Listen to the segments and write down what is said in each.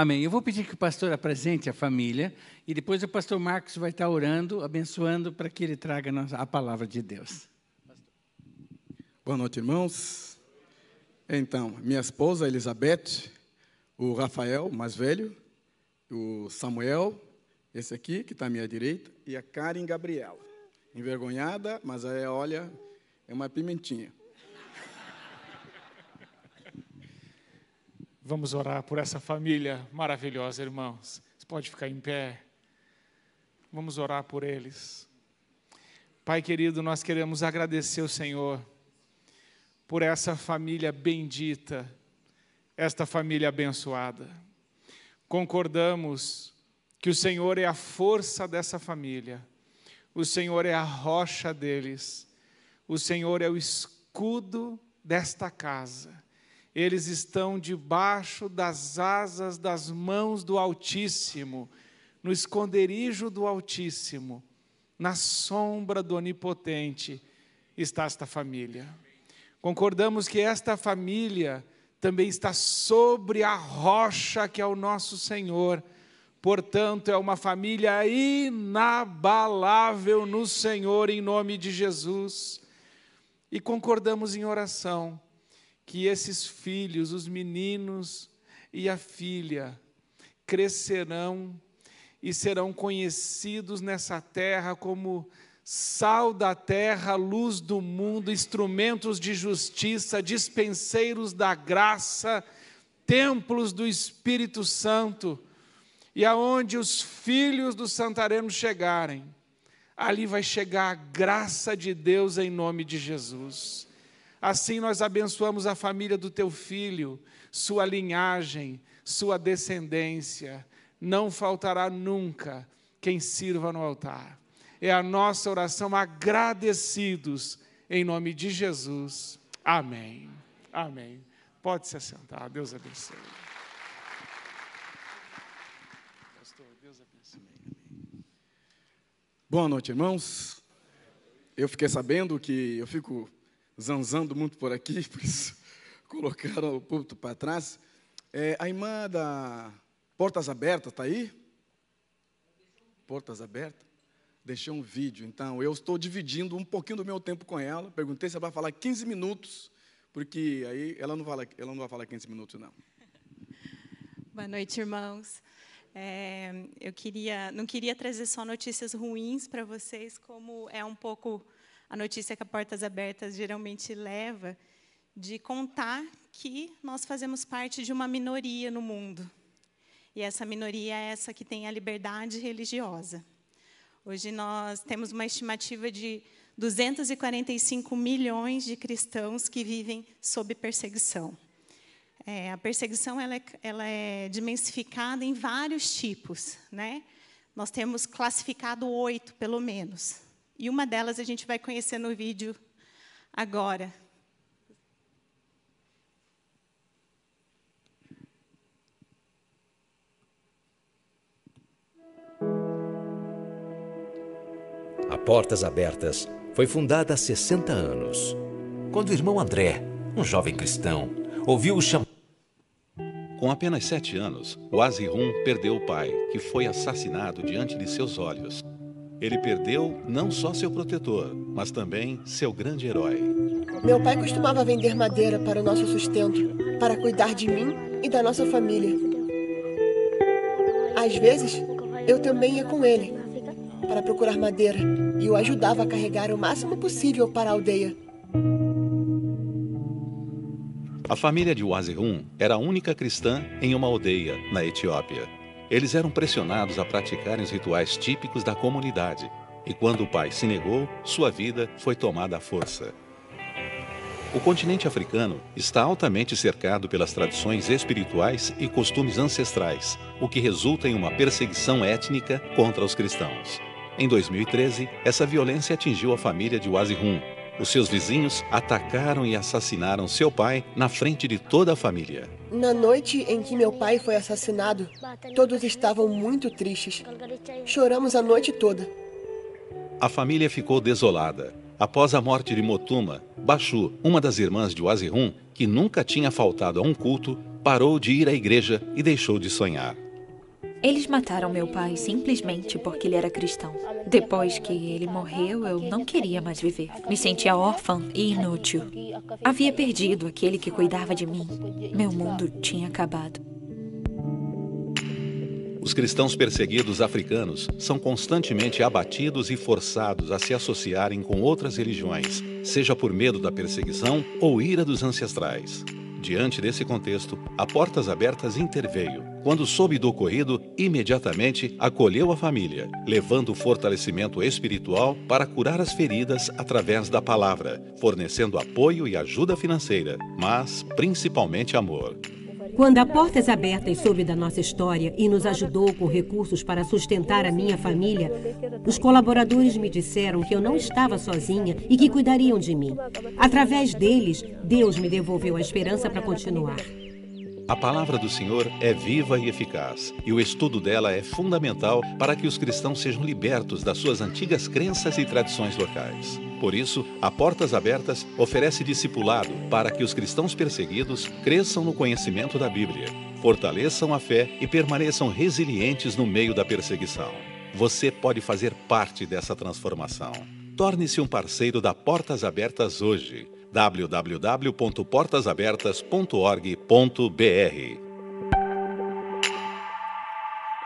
Amém. Eu vou pedir que o pastor apresente a família e depois o pastor Marcos vai estar orando, abençoando para que ele traga a palavra de Deus. Boa noite, irmãos. Então, minha esposa Elizabeth, o Rafael, mais velho, o Samuel, esse aqui que está à minha direita, e a Karen Gabriela. Envergonhada, mas aí, olha, é uma pimentinha. Vamos orar por essa família maravilhosa, irmãos. Você pode ficar em pé. Vamos orar por eles. Pai querido, nós queremos agradecer o Senhor por essa família bendita, esta família abençoada. Concordamos que o Senhor é a força dessa família, o Senhor é a rocha deles, o Senhor é o escudo desta casa eles estão debaixo das asas das mãos do Altíssimo, no esconderijo do Altíssimo, na sombra do Onipotente está esta família. Concordamos que esta família também está sobre a rocha que é o nosso Senhor. Portanto, é uma família inabalável no Senhor, em nome de Jesus. E concordamos em oração que esses filhos, os meninos e a filha, crescerão e serão conhecidos nessa terra como sal da terra, luz do mundo, instrumentos de justiça, dispenseiros da graça, templos do Espírito Santo. E aonde os filhos do Santareno chegarem, ali vai chegar a graça de Deus em nome de Jesus. Assim nós abençoamos a família do teu filho, sua linhagem, sua descendência. Não faltará nunca quem sirva no altar. É a nossa oração agradecidos em nome de Jesus. Amém. Amém. Pode se assentar. Deus abençoe. Deus abençoe. Boa noite, irmãos. Eu fiquei sabendo que eu fico zanzando muito por aqui, por isso colocaram o púlpito para trás. É, a irmã da Portas Abertas está aí? Portas Abertas? Deixei um vídeo, então eu estou dividindo um pouquinho do meu tempo com ela. Perguntei se ela vai falar 15 minutos, porque aí ela não, fala, ela não vai falar 15 minutos, não. Boa noite, irmãos. É, eu queria, não queria trazer só notícias ruins para vocês, como é um pouco a notícia que a Portas Abertas geralmente leva, de contar que nós fazemos parte de uma minoria no mundo. E essa minoria é essa que tem a liberdade religiosa. Hoje nós temos uma estimativa de 245 milhões de cristãos que vivem sob perseguição. É, a perseguição ela é, ela é dimensificada em vários tipos. Né? Nós temos classificado oito, pelo menos. E uma delas a gente vai conhecer no vídeo agora. A Portas Abertas foi fundada há 60 anos. Quando o irmão André, um jovem cristão, ouviu o chamado. Com apenas sete anos, o Azirrum perdeu o pai, que foi assassinado diante de seus olhos. Ele perdeu não só seu protetor, mas também seu grande herói. Meu pai costumava vender madeira para o nosso sustento, para cuidar de mim e da nossa família. Às vezes, eu também ia com ele para procurar madeira e o ajudava a carregar o máximo possível para a aldeia. A família de Wazirun era a única cristã em uma aldeia na Etiópia. Eles eram pressionados a praticarem os rituais típicos da comunidade, e quando o pai se negou, sua vida foi tomada à força. O continente africano está altamente cercado pelas tradições espirituais e costumes ancestrais, o que resulta em uma perseguição étnica contra os cristãos. Em 2013, essa violência atingiu a família de Wazirun, os seus vizinhos atacaram e assassinaram seu pai na frente de toda a família. Na noite em que meu pai foi assassinado, todos estavam muito tristes. Choramos a noite toda. A família ficou desolada. Após a morte de Motuma, Bashu, uma das irmãs de Wazirun, que nunca tinha faltado a um culto, parou de ir à igreja e deixou de sonhar. Eles mataram meu pai simplesmente porque ele era cristão. Depois que ele morreu, eu não queria mais viver. Me sentia órfã e inútil. Havia perdido aquele que cuidava de mim. Meu mundo tinha acabado. Os cristãos perseguidos africanos são constantemente abatidos e forçados a se associarem com outras religiões, seja por medo da perseguição ou ira dos ancestrais. Diante desse contexto, a Portas Abertas interveio. Quando soube do ocorrido, imediatamente acolheu a família, levando fortalecimento espiritual para curar as feridas através da palavra, fornecendo apoio e ajuda financeira, mas principalmente amor. Quando a Portas Abertas soube da nossa história e nos ajudou com recursos para sustentar a minha família, os colaboradores me disseram que eu não estava sozinha e que cuidariam de mim. Através deles, Deus me devolveu a esperança para continuar. A palavra do Senhor é viva e eficaz, e o estudo dela é fundamental para que os cristãos sejam libertos das suas antigas crenças e tradições locais. Por isso, a Portas Abertas oferece discipulado para que os cristãos perseguidos cresçam no conhecimento da Bíblia, fortaleçam a fé e permaneçam resilientes no meio da perseguição. Você pode fazer parte dessa transformação. Torne-se um parceiro da Portas Abertas hoje www.portasabertas.org.br.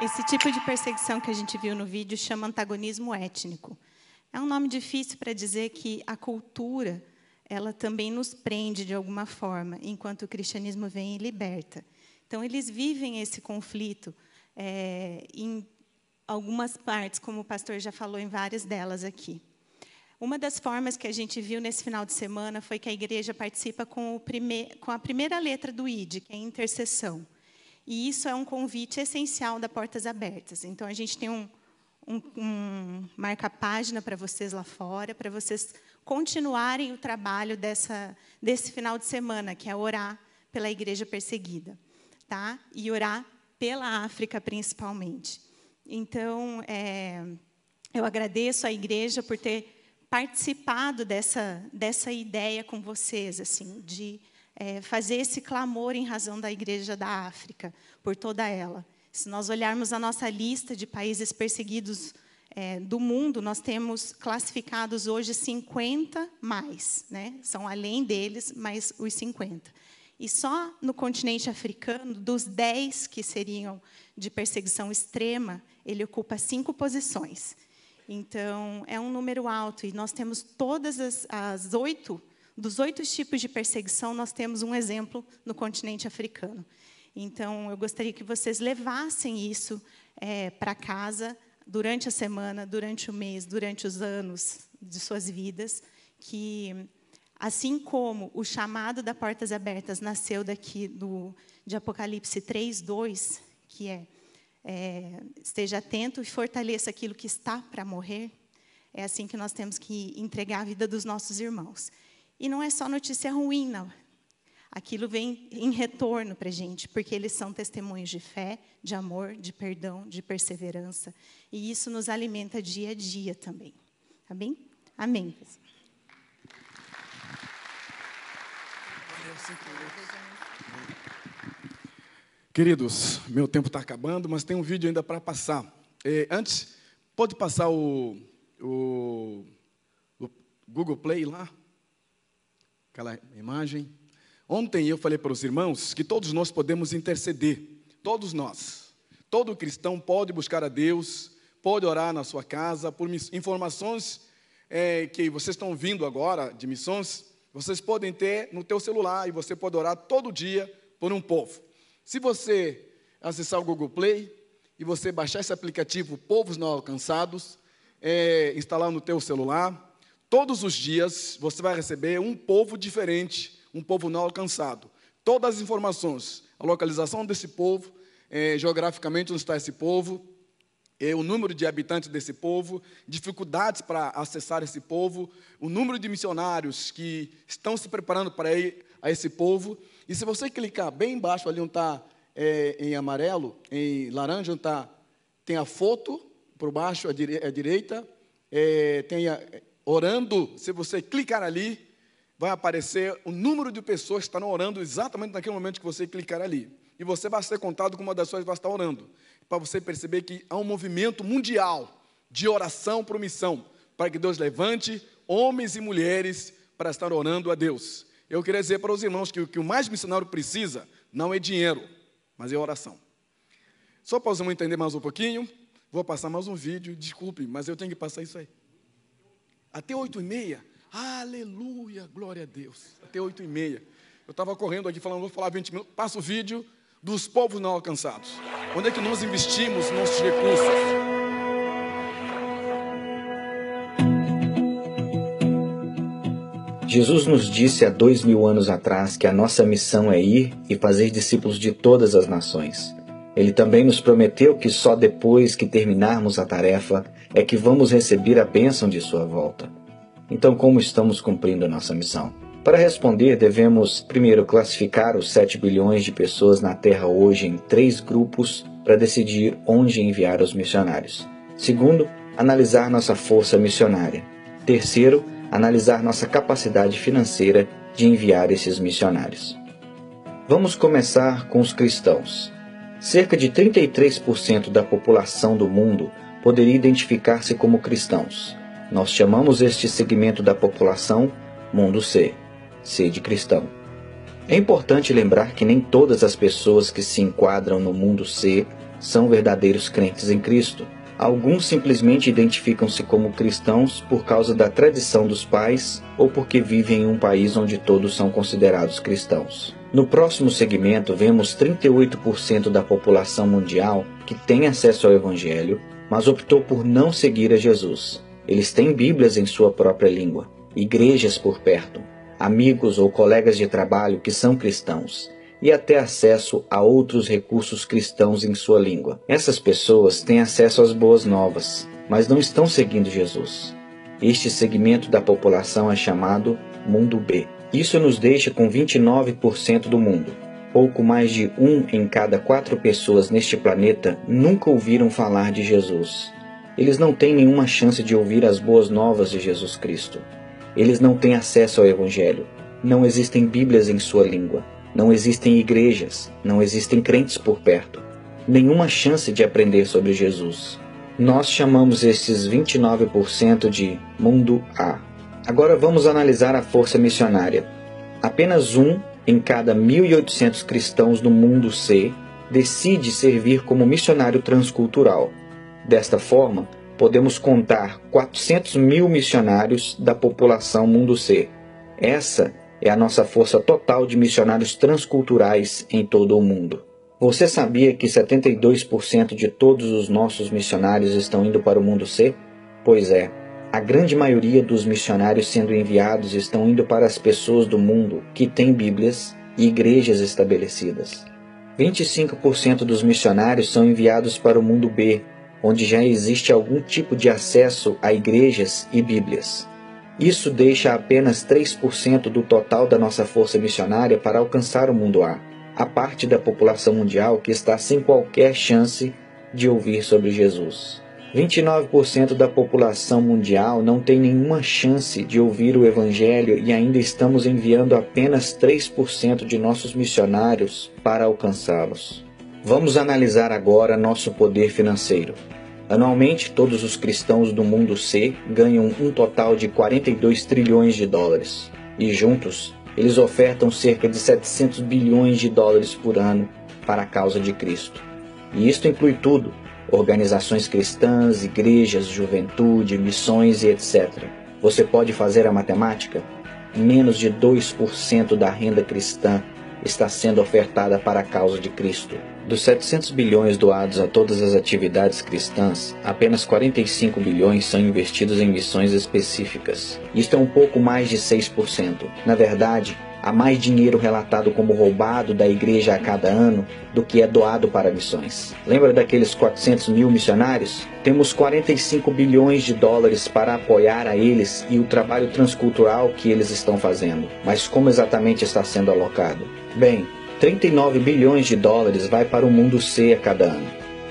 Esse tipo de perseguição que a gente viu no vídeo chama antagonismo étnico. É um nome difícil para dizer que a cultura ela também nos prende de alguma forma, enquanto o cristianismo vem e liberta. Então, eles vivem esse conflito é, em algumas partes, como o pastor já falou em várias delas aqui. Uma das formas que a gente viu nesse final de semana foi que a igreja participa com, com a primeira letra do ID, que é intercessão. E isso é um convite essencial da Portas Abertas. Então, a gente tem um, um, um marca-página para vocês lá fora, para vocês continuarem o trabalho dessa, desse final de semana, que é orar pela igreja perseguida. Tá? E orar pela África, principalmente. Então, é, eu agradeço à igreja por ter participado dessa, dessa ideia com vocês, assim, de é, fazer esse clamor em razão da Igreja da África, por toda ela. Se nós olharmos a nossa lista de países perseguidos é, do mundo, nós temos classificados hoje 50 mais, né? são além deles, mais os 50. E só no continente africano, dos 10 que seriam de perseguição extrema, ele ocupa cinco posições. Então, é um número alto. E nós temos todas as, as oito, dos oito tipos de perseguição, nós temos um exemplo no continente africano. Então, eu gostaria que vocês levassem isso é, para casa durante a semana, durante o mês, durante os anos de suas vidas, que assim como o chamado da Portas Abertas nasceu daqui do, de Apocalipse 3, 2, que é é, esteja atento e fortaleça aquilo que está para morrer. É assim que nós temos que entregar a vida dos nossos irmãos. E não é só notícia ruim, não. Aquilo vem em retorno para a gente, porque eles são testemunhos de fé, de amor, de perdão, de perseverança. E isso nos alimenta dia a dia também. Tá bem? Amém. Queridos, meu tempo está acabando, mas tem um vídeo ainda para passar. É, antes, pode passar o, o, o, Google Play lá? Aquela imagem. Ontem eu falei para os irmãos que todos nós podemos interceder. Todos nós. Todo cristão pode buscar a Deus, pode orar na sua casa, por informações é, que vocês estão vindo agora de missões, vocês podem ter no teu celular e você pode orar todo dia por um povo. Se você acessar o Google Play e você baixar esse aplicativo Povos Não Alcançados, é, instalar no teu celular, todos os dias você vai receber um povo diferente, um povo não alcançado. Todas as informações, a localização desse povo, é, geograficamente onde está esse povo, o número de habitantes desse povo, dificuldades para acessar esse povo, o número de missionários que estão se preparando para ir a esse povo. E se você clicar bem embaixo, ali onde está é, em amarelo, em laranja, onde está, tem a foto, por baixo, à, dire, à direita, é, tem a, orando. Se você clicar ali, vai aparecer o número de pessoas que estão orando exatamente naquele momento que você clicar ali. E você vai ser contado como uma das pessoas que vai estar orando. Para você perceber que há um movimento mundial de oração por missão, para que Deus levante homens e mulheres para estar orando a Deus. Eu queria dizer para os irmãos que o que o mais missionário precisa não é dinheiro, mas é oração. Só para você entender mais um pouquinho, vou passar mais um vídeo, desculpe, mas eu tenho que passar isso aí. Até oito e meia, aleluia, glória a Deus. Até oito e meia. Eu estava correndo aqui falando, vou falar 20 minutos, passa o vídeo dos povos não alcançados. Onde é que nós investimos nossos recursos? Jesus nos disse há dois mil anos atrás que a nossa missão é ir e fazer discípulos de todas as nações. Ele também nos prometeu que só depois que terminarmos a tarefa é que vamos receber a bênção de Sua volta. Então, como estamos cumprindo a nossa missão? Para responder, devemos primeiro classificar os 7 bilhões de pessoas na Terra hoje em três grupos para decidir onde enviar os missionários. Segundo, analisar nossa força missionária. Terceiro, analisar nossa capacidade financeira de enviar esses missionários. Vamos começar com os cristãos. Cerca de 33% da população do mundo poderia identificar-se como cristãos. Nós chamamos este segmento da população Mundo C, C de cristão. É importante lembrar que nem todas as pessoas que se enquadram no mundo C são verdadeiros crentes em Cristo. Alguns simplesmente identificam-se como cristãos por causa da tradição dos pais ou porque vivem em um país onde todos são considerados cristãos. No próximo segmento, vemos 38% da população mundial que tem acesso ao Evangelho, mas optou por não seguir a Jesus. Eles têm Bíblias em sua própria língua, igrejas por perto, amigos ou colegas de trabalho que são cristãos, e até acesso a outros recursos cristãos em sua língua. Essas pessoas têm acesso às boas novas, mas não estão seguindo Jesus. Este segmento da população é chamado Mundo B. Isso nos deixa com 29% do mundo. Pouco mais de um em cada quatro pessoas neste planeta nunca ouviram falar de Jesus. Eles não têm nenhuma chance de ouvir as boas novas de Jesus Cristo. Eles não têm acesso ao Evangelho. Não existem Bíblias em sua língua. Não existem igrejas, não existem crentes por perto, nenhuma chance de aprender sobre Jesus. Nós chamamos esses 29% de mundo A. Agora vamos analisar a força missionária. Apenas um em cada 1.800 cristãos no mundo C decide servir como missionário transcultural. Desta forma, podemos contar 400 mil missionários da população mundo C. Essa é a nossa força total de missionários transculturais em todo o mundo. Você sabia que 72% de todos os nossos missionários estão indo para o mundo C? Pois é, a grande maioria dos missionários sendo enviados estão indo para as pessoas do mundo que têm Bíblias e igrejas estabelecidas. 25% dos missionários são enviados para o mundo B, onde já existe algum tipo de acesso a igrejas e Bíblias. Isso deixa apenas 3% do total da nossa força missionária para alcançar o mundo A, a parte da população mundial que está sem qualquer chance de ouvir sobre Jesus. 29% da população mundial não tem nenhuma chance de ouvir o Evangelho e ainda estamos enviando apenas 3% de nossos missionários para alcançá-los. Vamos analisar agora nosso poder financeiro. Anualmente, todos os cristãos do mundo C ganham um total de 42 trilhões de dólares. E juntos, eles ofertam cerca de 700 bilhões de dólares por ano para a causa de Cristo. E isto inclui tudo: organizações cristãs, igrejas, juventude, missões e etc. Você pode fazer a matemática? Menos de 2% da renda cristã está sendo ofertada para a causa de Cristo. Dos 700 bilhões doados a todas as atividades cristãs, apenas 45 bilhões são investidos em missões específicas. Isto é um pouco mais de 6%. Na verdade, há mais dinheiro relatado como roubado da igreja a cada ano do que é doado para missões. Lembra daqueles 400 mil missionários? Temos 45 bilhões de dólares para apoiar a eles e o trabalho transcultural que eles estão fazendo. Mas como exatamente está sendo alocado? Bem, 39 bilhões de dólares vai para o mundo C a cada ano.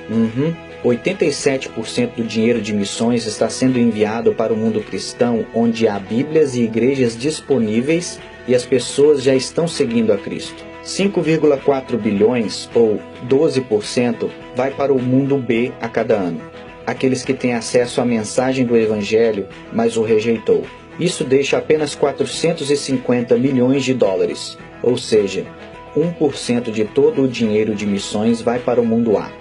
Uhum. 87% do dinheiro de missões está sendo enviado para o mundo cristão, onde há Bíblias e igrejas disponíveis e as pessoas já estão seguindo a Cristo. 5,4 bilhões, ou 12%, vai para o mundo B a cada ano. Aqueles que têm acesso à mensagem do Evangelho, mas o rejeitou. Isso deixa apenas 450 milhões de dólares, ou seja, 1% de todo o dinheiro de missões vai para o mundo A,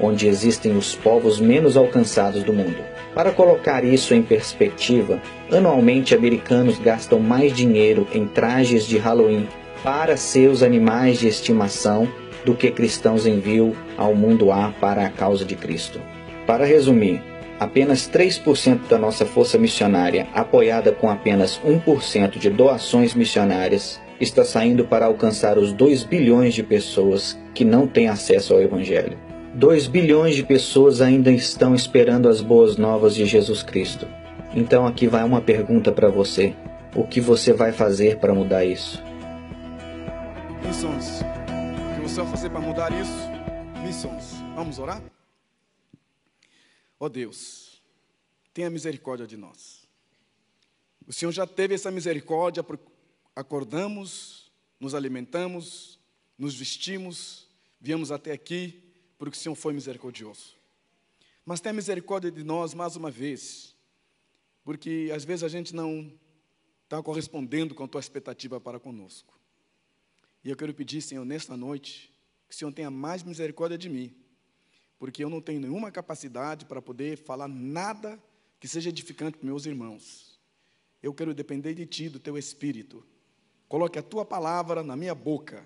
onde existem os povos menos alcançados do mundo. Para colocar isso em perspectiva, anualmente americanos gastam mais dinheiro em trajes de Halloween para seus animais de estimação do que cristãos enviam ao mundo A para a causa de Cristo. Para resumir, apenas 3% da nossa força missionária, apoiada com apenas 1% de doações missionárias, está saindo para alcançar os 2 bilhões de pessoas que não têm acesso ao Evangelho. 2 bilhões de pessoas ainda estão esperando as boas novas de Jesus Cristo. Então aqui vai uma pergunta para você. O que você vai fazer para mudar isso? Missões. O que você vai fazer para mudar isso? Missões. Vamos orar? Ó oh Deus, tenha misericórdia de nós. O Senhor já teve essa misericórdia acordamos, nos alimentamos, nos vestimos, viemos até aqui, porque o Senhor foi misericordioso. Mas tenha misericórdia de nós mais uma vez, porque às vezes a gente não está correspondendo com a tua expectativa para conosco. E eu quero pedir, Senhor, nesta noite, que o Senhor tenha mais misericórdia de mim, porque eu não tenho nenhuma capacidade para poder falar nada que seja edificante para meus irmãos. Eu quero depender de Ti, do Teu Espírito, Coloque a tua palavra na minha boca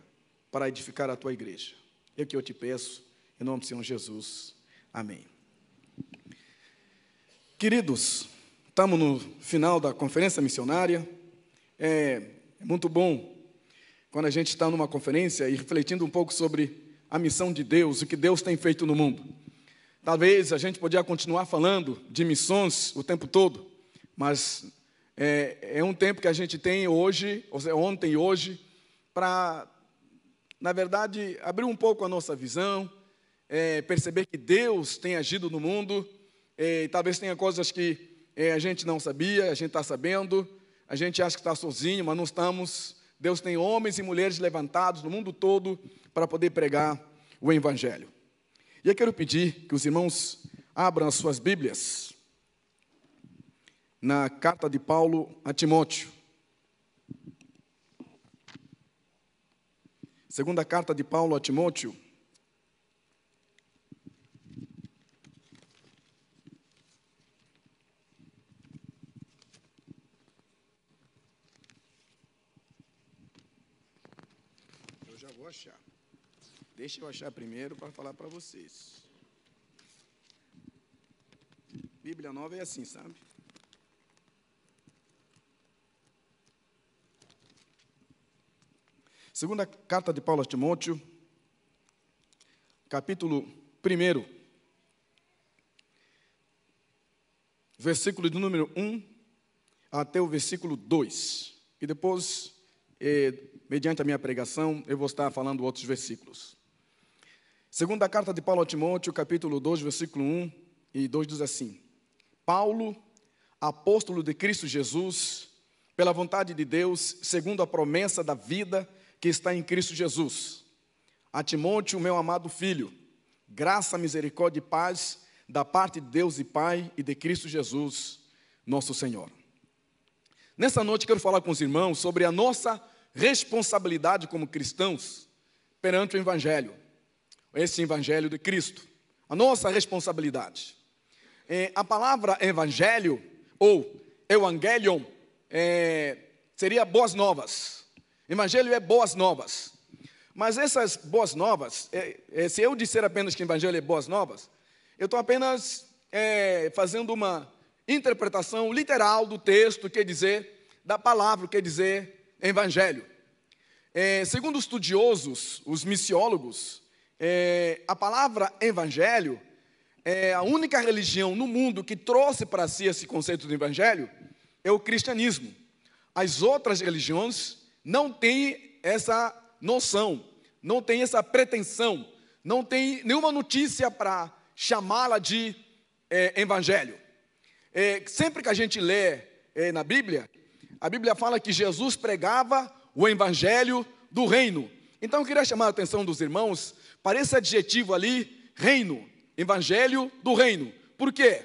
para edificar a tua igreja. É o que eu te peço, em nome do Senhor Jesus. Amém. Queridos, estamos no final da conferência missionária. É, muito bom quando a gente está numa conferência e refletindo um pouco sobre a missão de Deus, o que Deus tem feito no mundo. Talvez a gente podia continuar falando de missões o tempo todo, mas é, é um tempo que a gente tem hoje, ou seja, ontem e hoje, para, na verdade, abrir um pouco a nossa visão, é, perceber que Deus tem agido no mundo, é, talvez tenha coisas que é, a gente não sabia, a gente está sabendo, a gente acha que está sozinho, mas não estamos. Deus tem homens e mulheres levantados no mundo todo para poder pregar o Evangelho. E eu quero pedir que os irmãos abram as suas Bíblias na carta de Paulo a Timóteo. Segunda carta de Paulo a Timóteo. Eu já vou achar. Deixa eu achar primeiro para falar para vocês. Bíblia nova é assim, sabe? Segunda carta de Paulo a Timóteo, capítulo 1, versículo de número 1 até o versículo 2. E depois, eh, mediante a minha pregação, eu vou estar falando outros versículos. Segunda carta de Paulo a Timóteo, capítulo 2, versículo 1 e 2 diz assim: Paulo, apóstolo de Cristo Jesus, pela vontade de Deus, segundo a promessa da vida que está em Cristo Jesus. A Timóteo, meu amado filho, graça, misericórdia e paz da parte de Deus e Pai e de Cristo Jesus, nosso Senhor. Nessa noite quero falar com os irmãos sobre a nossa responsabilidade como cristãos perante o Evangelho, esse Evangelho de Cristo, a nossa responsabilidade. É, a palavra Evangelho ou Evangelion é, seria boas novas. Evangelho é boas novas. Mas essas boas novas, é, é, se eu disser apenas que Evangelho é boas novas, eu estou apenas é, fazendo uma interpretação literal do texto, quer dizer, da palavra, quer dizer, Evangelho. É, segundo os estudiosos, os missiólogos, é, a palavra Evangelho é a única religião no mundo que trouxe para si esse conceito do Evangelho é o cristianismo. As outras religiões não tem essa noção, não tem essa pretensão, não tem nenhuma notícia para chamá-la de é, evangelho. É, sempre que a gente lê é, na Bíblia, a Bíblia fala que Jesus pregava o evangelho do reino Então eu queria chamar a atenção dos irmãos para esse adjetivo ali, reino, evangelho do reino. Por quê?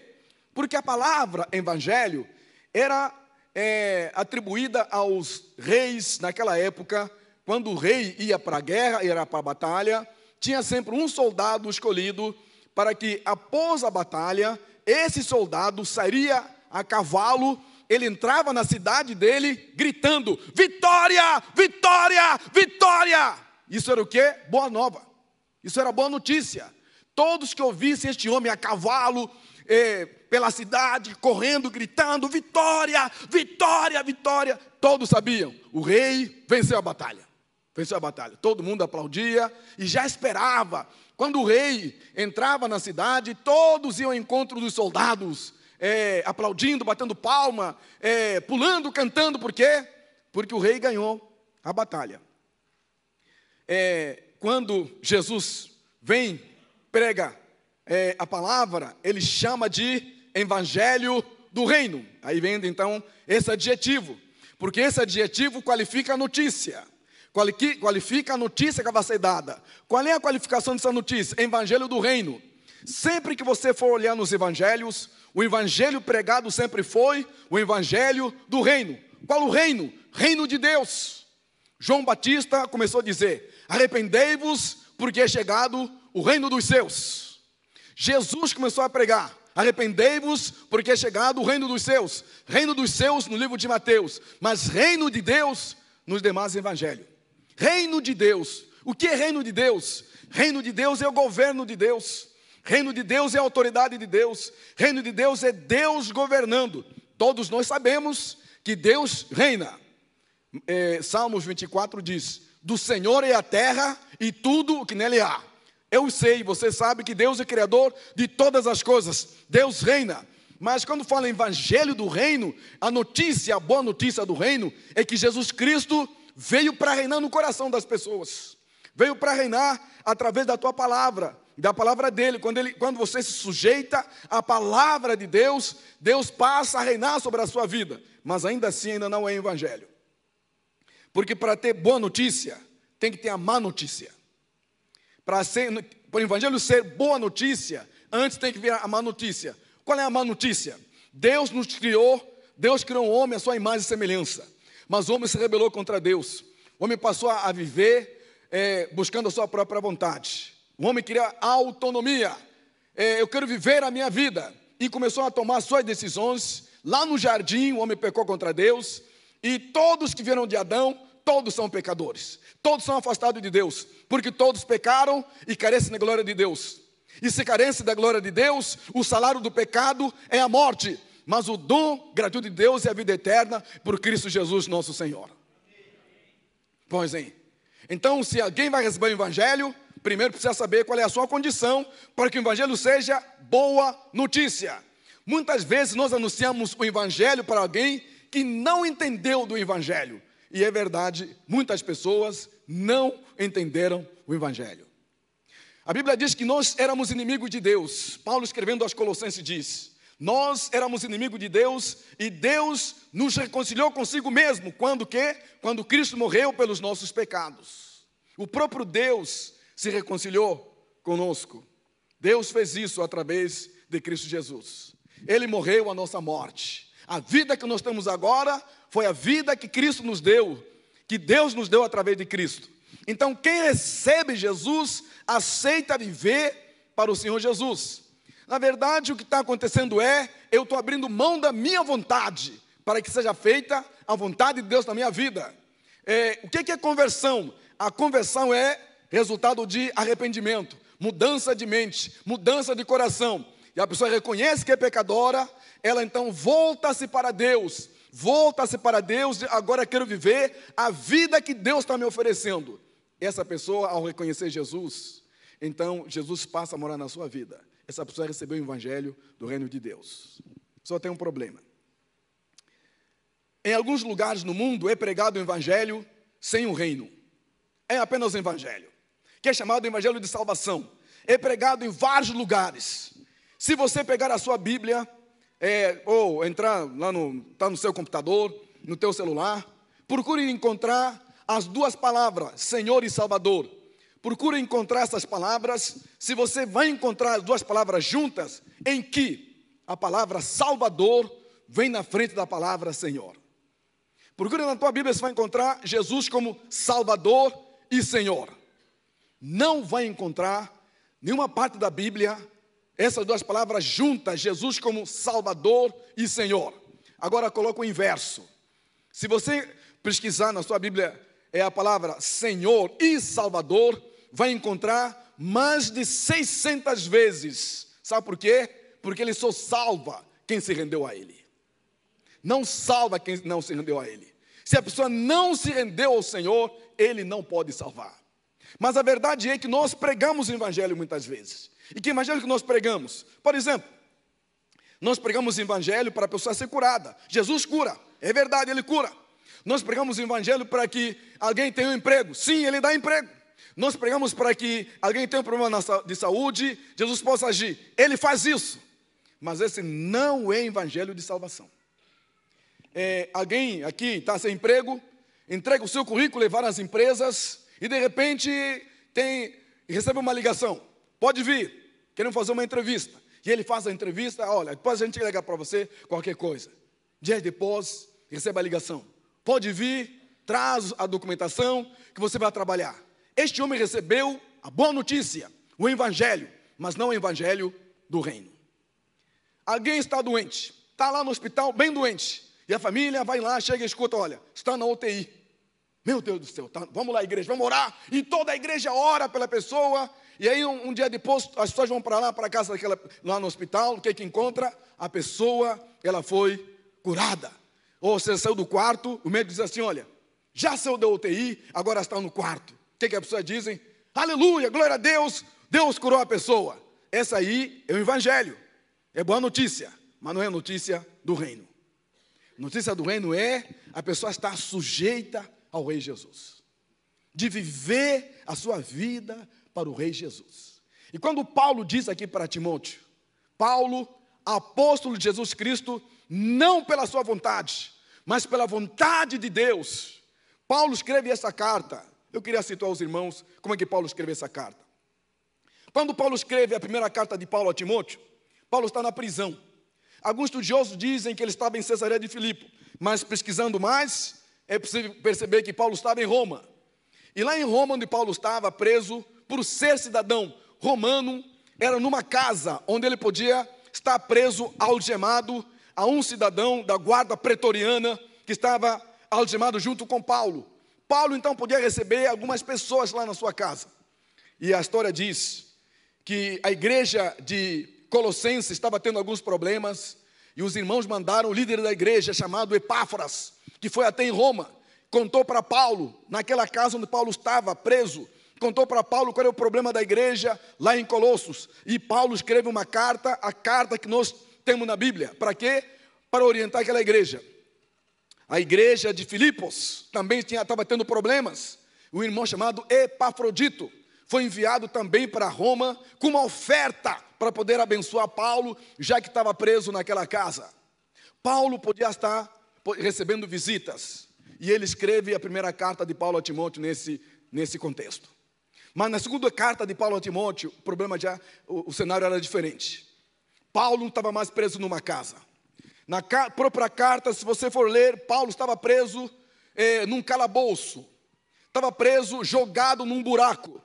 Porque a palavra evangelho era é, atribuída aos reis naquela época, quando o rei ia para a guerra, ia para a batalha, tinha sempre um soldado escolhido para que, após a batalha, esse soldado sairia a cavalo, ele entrava na cidade dele gritando: Vitória! Vitória! Vitória! Isso era o que? Boa nova. Isso era boa notícia. Todos que ouvissem este homem a cavalo, eh, pela cidade, correndo, gritando: Vitória! Vitória! Vitória! Todos sabiam: o rei venceu a batalha. Venceu a batalha. Todo mundo aplaudia e já esperava. Quando o rei entrava na cidade, todos iam ao encontro dos soldados, é, aplaudindo, batendo palma, é, pulando, cantando, por quê? Porque o rei ganhou a batalha. É, quando Jesus vem, prega é, a palavra, ele chama de evangelho do reino. Aí vem então esse adjetivo, porque esse adjetivo qualifica a notícia. Qualifica a notícia que vai ser dada. Qual é a qualificação dessa notícia? Evangelho do reino. Sempre que você for olhar nos evangelhos, o evangelho pregado sempre foi o evangelho do reino. Qual o reino? Reino de Deus. João Batista começou a dizer: Arrependei-vos, porque é chegado o reino dos seus. Jesus começou a pregar: Arrependei-vos, porque é chegado o reino dos seus. Reino dos seus no livro de Mateus, mas reino de Deus nos demais evangelhos. Reino de Deus. O que é reino de Deus? Reino de Deus é o governo de Deus. Reino de Deus é a autoridade de Deus. Reino de Deus é Deus governando. Todos nós sabemos que Deus reina. É, Salmos 24 diz: Do Senhor é a terra e tudo o que nele há. Eu sei, você sabe que Deus é criador de todas as coisas. Deus reina. Mas quando fala evangelho do reino, a notícia, a boa notícia do reino é que Jesus Cristo veio para reinar no coração das pessoas. Veio para reinar através da tua palavra da palavra dele. Quando, ele, quando você se sujeita à palavra de Deus, Deus passa a reinar sobre a sua vida. Mas ainda assim, ainda não é evangelho. Porque para ter boa notícia, tem que ter a má notícia. Para o evangelho ser boa notícia, antes tem que vir a má notícia. Qual é a má notícia? Deus nos criou, Deus criou um homem à sua imagem e semelhança. Mas o homem se rebelou contra Deus. O homem passou a viver é, buscando a sua própria vontade. O homem queria autonomia. É, eu quero viver a minha vida. E começou a tomar suas decisões. Lá no jardim, o homem pecou contra Deus. E todos que vieram de Adão, todos são pecadores. Todos são afastados de Deus. Porque todos pecaram e carecem da glória de Deus. E se carece da glória de Deus, o salário do pecado é a morte. Mas o dom gratuito de Deus é a vida eterna por Cristo Jesus, nosso Senhor. Pois é. Então, se alguém vai receber o Evangelho, primeiro precisa saber qual é a sua condição para que o evangelho seja boa notícia. Muitas vezes nós anunciamos o evangelho para alguém que não entendeu do evangelho. E é verdade, muitas pessoas não entenderam o evangelho. A Bíblia diz que nós éramos inimigos de Deus. Paulo escrevendo aos Colossenses diz: Nós éramos inimigos de Deus e Deus nos reconciliou consigo mesmo. Quando que? Quando Cristo morreu pelos nossos pecados. O próprio Deus se reconciliou conosco. Deus fez isso através de Cristo Jesus. Ele morreu a nossa morte. A vida que nós temos agora foi a vida que Cristo nos deu, que Deus nos deu através de Cristo. Então, quem recebe Jesus, aceita viver para o Senhor Jesus. Na verdade, o que está acontecendo é, eu estou abrindo mão da minha vontade, para que seja feita a vontade de Deus na minha vida. É, o que é conversão? A conversão é resultado de arrependimento, mudança de mente, mudança de coração. E a pessoa reconhece que é pecadora, ela então volta-se para Deus, volta-se para Deus, agora quero viver a vida que Deus está me oferecendo. Essa pessoa, ao reconhecer Jesus, então Jesus passa a morar na sua vida. Essa pessoa recebeu o evangelho do reino de Deus. Só tem um problema. Em alguns lugares no mundo é pregado o evangelho sem o reino. É apenas o evangelho que é chamado Evangelho de Salvação. É pregado em vários lugares. Se você pegar a sua Bíblia, é, ou entrar lá no, tá no seu computador, no teu celular, procure encontrar as duas palavras, Senhor e Salvador. Procure encontrar essas palavras. Se você vai encontrar as duas palavras juntas, em que a palavra Salvador vem na frente da palavra Senhor. Procure na tua Bíblia, você vai encontrar Jesus como Salvador e Senhor. Não vai encontrar nenhuma parte da Bíblia essas duas palavras juntas, Jesus como Salvador e Senhor. Agora coloca o inverso. Se você pesquisar na sua Bíblia é a palavra Senhor e Salvador, vai encontrar mais de 600 vezes. Sabe por quê? Porque ele só salva quem se rendeu a ele. Não salva quem não se rendeu a ele. Se a pessoa não se rendeu ao Senhor, ele não pode salvar. Mas a verdade é que nós pregamos o evangelho muitas vezes. E que evangelho que nós pregamos? Por exemplo, nós pregamos evangelho para a pessoa ser curada. Jesus cura, é verdade, ele cura. Nós pregamos evangelho para que alguém tenha um emprego. Sim, ele dá emprego. Nós pregamos para que alguém tenha um problema de saúde, Jesus possa agir. Ele faz isso. Mas esse não é evangelho de salvação. É, alguém aqui está sem emprego, entrega o seu currículo, levar às empresas e de repente tem recebe uma ligação. Pode vir, queremos fazer uma entrevista. E ele faz a entrevista, olha, depois a gente liga para você qualquer coisa. Dias depois, recebe a ligação. Pode vir, traz a documentação que você vai trabalhar. Este homem recebeu a boa notícia, o evangelho, mas não o evangelho do reino. Alguém está doente, está lá no hospital, bem doente. E a família vai lá, chega e escuta: olha, está na UTI. Meu Deus do céu, tá, vamos lá, igreja, vamos orar. E toda a igreja ora pela pessoa. E aí, um, um dia depois, as pessoas vão para lá, para casa daquela, lá no hospital. O que que encontra? A pessoa, ela foi curada. Ou você saiu do quarto, o médico diz assim: olha, já saiu da UTI, agora está no quarto. O que, que as pessoas dizem? Aleluia, glória a Deus, Deus curou a pessoa. Essa aí é o evangelho. É boa notícia, mas não é notícia do reino. Notícia do reino é a pessoa estar sujeita ao Rei Jesus, de viver a sua vida para o Rei Jesus. E quando Paulo diz aqui para Timóteo, Paulo, apóstolo de Jesus Cristo, não pela sua vontade, mas pela vontade de Deus, Paulo escreve essa carta. Eu queria citar aos irmãos como é que Paulo escreve essa carta. Quando Paulo escreve a primeira carta de Paulo a Timóteo, Paulo está na prisão. Alguns estudiosos dizem que ele estava em Cesareia de Filipe, mas pesquisando mais, é possível perceber que Paulo estava em Roma. E lá em Roma, onde Paulo estava preso, por ser cidadão romano, era numa casa onde ele podia estar preso, algemado, a um cidadão da guarda pretoriana que estava algemado junto com Paulo. Paulo então podia receber algumas pessoas lá na sua casa. E a história diz que a igreja de Colossenses estava tendo alguns problemas e os irmãos mandaram o líder da igreja chamado Epáfras que foi até em Roma, contou para Paulo, naquela casa onde Paulo estava preso, contou para Paulo qual era o problema da igreja lá em Colossos. E Paulo escreve uma carta, a carta que nós temos na Bíblia. Para quê? Para orientar aquela igreja. A igreja de Filipos também estava tendo problemas. Um irmão chamado Epafrodito foi enviado também para Roma com uma oferta para poder abençoar Paulo, já que estava preso naquela casa. Paulo podia estar recebendo visitas. E ele escreve a primeira carta de Paulo a Timóteo nesse, nesse contexto. Mas na segunda carta de Paulo a Timóteo, o problema já, o, o cenário era diferente. Paulo não estava mais preso numa casa. Na ca própria carta, se você for ler, Paulo estava preso eh, num calabouço. Estava preso, jogado num buraco.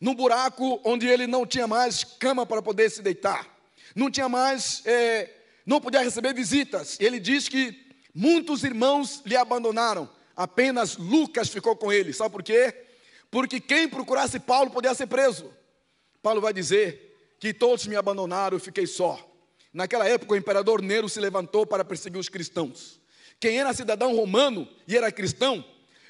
Num buraco onde ele não tinha mais cama para poder se deitar. Não tinha mais, eh, não podia receber visitas. Ele diz que Muitos irmãos lhe abandonaram, apenas Lucas ficou com ele. Sabe por quê? Porque quem procurasse Paulo podia ser preso. Paulo vai dizer que todos me abandonaram, eu fiquei só. Naquela época, o imperador Nero se levantou para perseguir os cristãos. Quem era cidadão romano e era cristão,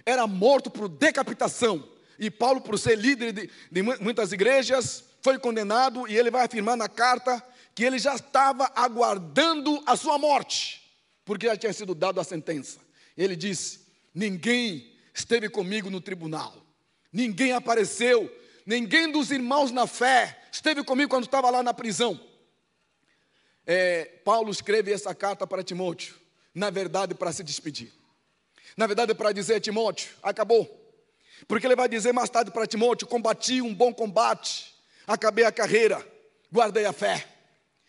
era morto por decapitação. E Paulo, por ser líder de, de muitas igrejas, foi condenado e ele vai afirmar na carta que ele já estava aguardando a sua morte porque já tinha sido dado a sentença. Ele disse: Ninguém esteve comigo no tribunal, ninguém apareceu, ninguém dos irmãos na fé esteve comigo quando estava lá na prisão. É, Paulo escreve essa carta para Timóteo, na verdade, para se despedir. Na verdade, para dizer: Timóteo, acabou, Porque ele vai dizer mais tarde para Timóteo: combati um bom combate, acabei a carreira, guardei a fé.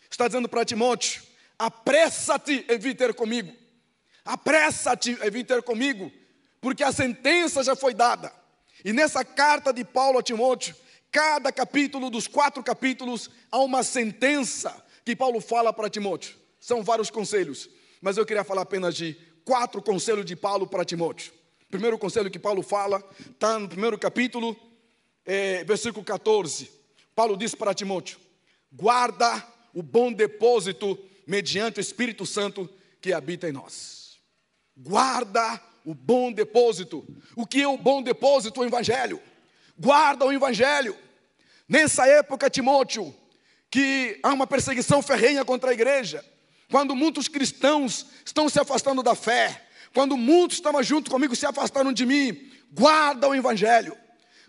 Está dizendo para Timóteo: apressa-te em vir ter comigo. Apressa-te em vir ter comigo, porque a sentença já foi dada. E nessa carta de Paulo a Timóteo, cada capítulo dos quatro capítulos há uma sentença que Paulo fala para Timóteo. São vários conselhos, mas eu queria falar apenas de quatro conselhos de Paulo para Timóteo. O primeiro conselho que Paulo fala está no primeiro capítulo, é, versículo 14. Paulo diz para Timóteo: guarda o bom depósito mediante o Espírito Santo que habita em nós. Guarda o bom depósito. O que é o bom depósito? O Evangelho. Guarda o Evangelho. Nessa época, Timóteo, que há uma perseguição ferrenha contra a igreja, quando muitos cristãos estão se afastando da fé, quando muitos estavam junto comigo se afastaram de mim, guarda o Evangelho,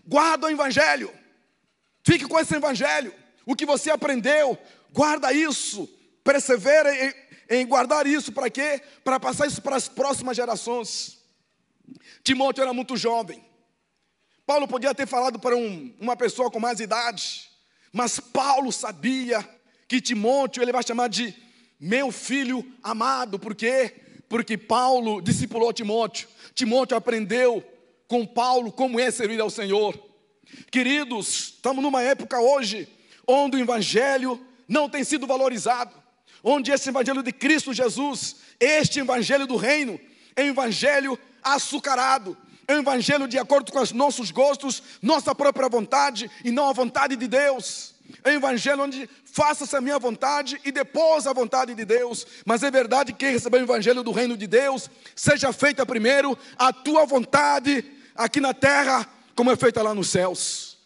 guarda o Evangelho, fique com esse Evangelho, o que você aprendeu, guarda isso, persevera em, em guardar isso para quê? Para passar isso para as próximas gerações. Timóteo era muito jovem. Paulo podia ter falado para um, uma pessoa com mais idade, mas Paulo sabia que Timóteo ele vai chamar de meu filho amado, por quê? Porque Paulo discipulou Timóteo. Timóteo aprendeu com Paulo como é servir ao Senhor. Queridos, estamos numa época hoje onde o evangelho não tem sido valorizado, onde esse evangelho de Cristo Jesus, este evangelho do reino, é um evangelho açucarado, é um evangelho de acordo com os nossos gostos, nossa própria vontade e não a vontade de Deus. É um evangelho onde faça-se a minha vontade e depois a vontade de Deus. Mas é verdade que quem recebeu o evangelho do reino de Deus, seja feita primeiro a tua vontade aqui na terra, como é feita lá nos céus.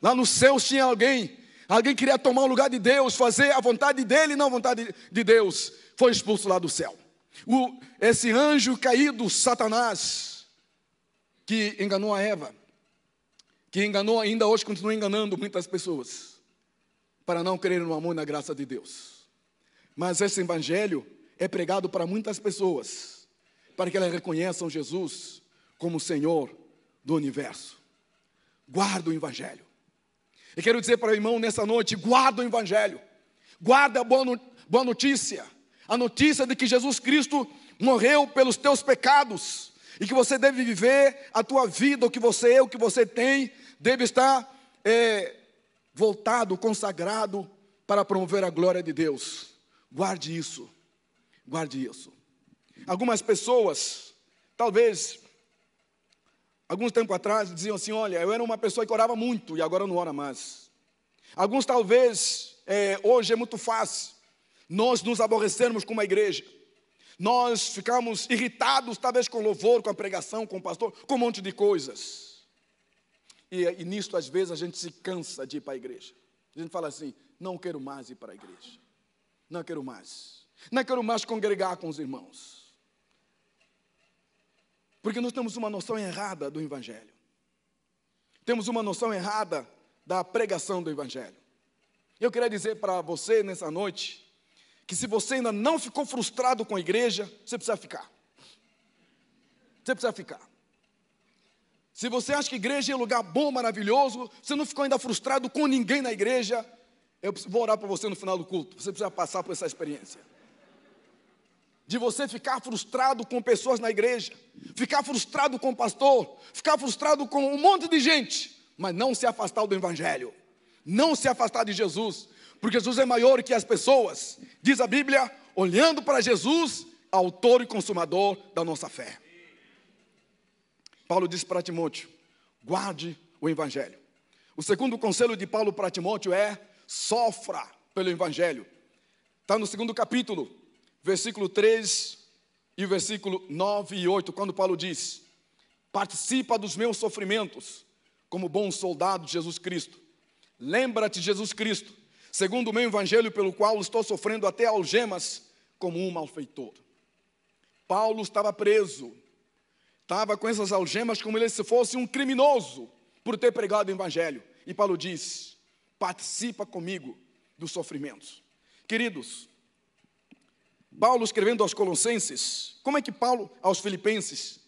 Lá nos céus tinha alguém, alguém queria tomar o lugar de Deus, fazer a vontade dele não a vontade de Deus. Foi expulso lá do céu. O, esse anjo caído, Satanás, que enganou a Eva, que enganou ainda hoje, continua enganando muitas pessoas para não crer no amor e na graça de Deus. Mas esse evangelho é pregado para muitas pessoas, para que elas reconheçam Jesus como Senhor do universo. Guarda o evangelho. E quero dizer para o irmão nessa noite: guarda o evangelho. Guarda a boa, boa notícia. A notícia de que Jesus Cristo morreu pelos teus pecados e que você deve viver a tua vida, o que você é, o que você tem, deve estar é, voltado, consagrado para promover a glória de Deus. Guarde isso, guarde isso. Algumas pessoas, talvez, alguns tempo atrás, diziam assim: Olha, eu era uma pessoa que orava muito e agora não ora mais. Alguns, talvez, é, hoje é muito fácil nós nos aborrecermos com uma igreja. Nós ficamos irritados, talvez, com louvor, com a pregação, com o pastor, com um monte de coisas. E, e nisso, às vezes, a gente se cansa de ir para a igreja. A gente fala assim: não quero mais ir para a igreja. Não quero mais. Não quero mais congregar com os irmãos. Porque nós temos uma noção errada do Evangelho. Temos uma noção errada da pregação do Evangelho. Eu queria dizer para você nessa noite que se você ainda não ficou frustrado com a igreja, você precisa ficar. Você precisa ficar. Se você acha que igreja é um lugar bom, maravilhoso, você não ficou ainda frustrado com ninguém na igreja, eu vou orar para você no final do culto. Você precisa passar por essa experiência. De você ficar frustrado com pessoas na igreja, ficar frustrado com o pastor, ficar frustrado com um monte de gente, mas não se afastar do Evangelho, não se afastar de Jesus, porque Jesus é maior que as pessoas, diz a Bíblia, olhando para Jesus, autor e consumador da nossa fé. Paulo disse para Timóteo: guarde o evangelho. O segundo conselho de Paulo para Timóteo é: sofra pelo evangelho. Está no segundo capítulo, versículo 3 e versículo 9 e 8, quando Paulo diz: participa dos meus sofrimentos como bom soldado de Jesus Cristo. Lembra-te de Jesus Cristo, segundo o meu evangelho, pelo qual estou sofrendo até algemas como um malfeitor. Paulo estava preso Estava com essas algemas como ele se fosse um criminoso por ter pregado o Evangelho. E Paulo diz: participa comigo dos sofrimentos. Queridos, Paulo escrevendo aos Colossenses, como é que Paulo, aos Filipenses,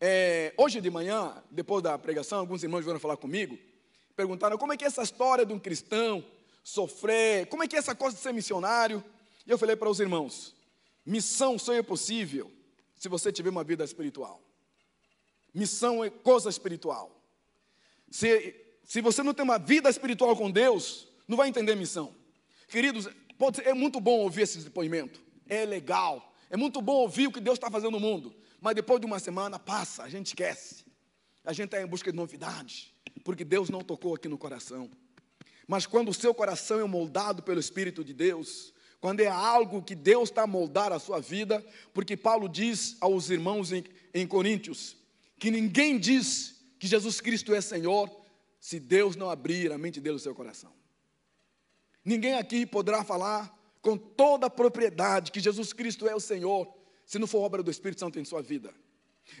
É, hoje de manhã, depois da pregação, alguns irmãos vieram falar comigo, perguntaram como é que é essa história de um cristão sofrer, como é que é essa coisa de ser missionário. E eu falei para os irmãos: missão só é possível se você tiver uma vida espiritual. Missão é coisa espiritual. Se, se você não tem uma vida espiritual com Deus, não vai entender missão. Queridos, pode é muito bom ouvir esse depoimento. É legal. É muito bom ouvir o que Deus está fazendo no mundo. Mas depois de uma semana, passa, a gente esquece. A gente está em busca de novidades. Porque Deus não tocou aqui no coração. Mas quando o seu coração é moldado pelo Espírito de Deus, quando é algo que Deus está a moldar a sua vida, porque Paulo diz aos irmãos em, em Coríntios que ninguém diz que Jesus Cristo é Senhor se Deus não abrir a mente dele no seu coração. Ninguém aqui poderá falar com toda a propriedade que Jesus Cristo é o Senhor se não for obra do Espírito Santo em sua vida.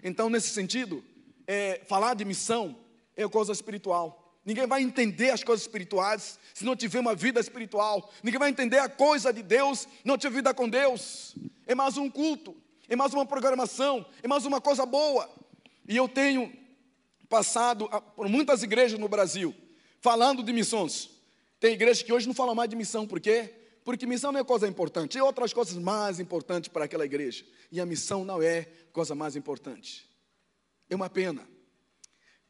Então, nesse sentido, é, falar de missão é coisa espiritual. Ninguém vai entender as coisas espirituais se não tiver uma vida espiritual. Ninguém vai entender a coisa de Deus se não tiver vida com Deus. É mais um culto, é mais uma programação, é mais uma coisa boa. E eu tenho passado por muitas igrejas no Brasil falando de missões. Tem igrejas que hoje não falam mais de missão, por quê? Porque missão não é coisa importante, tem outras coisas mais importantes para aquela igreja. E a missão não é coisa mais importante. É uma pena.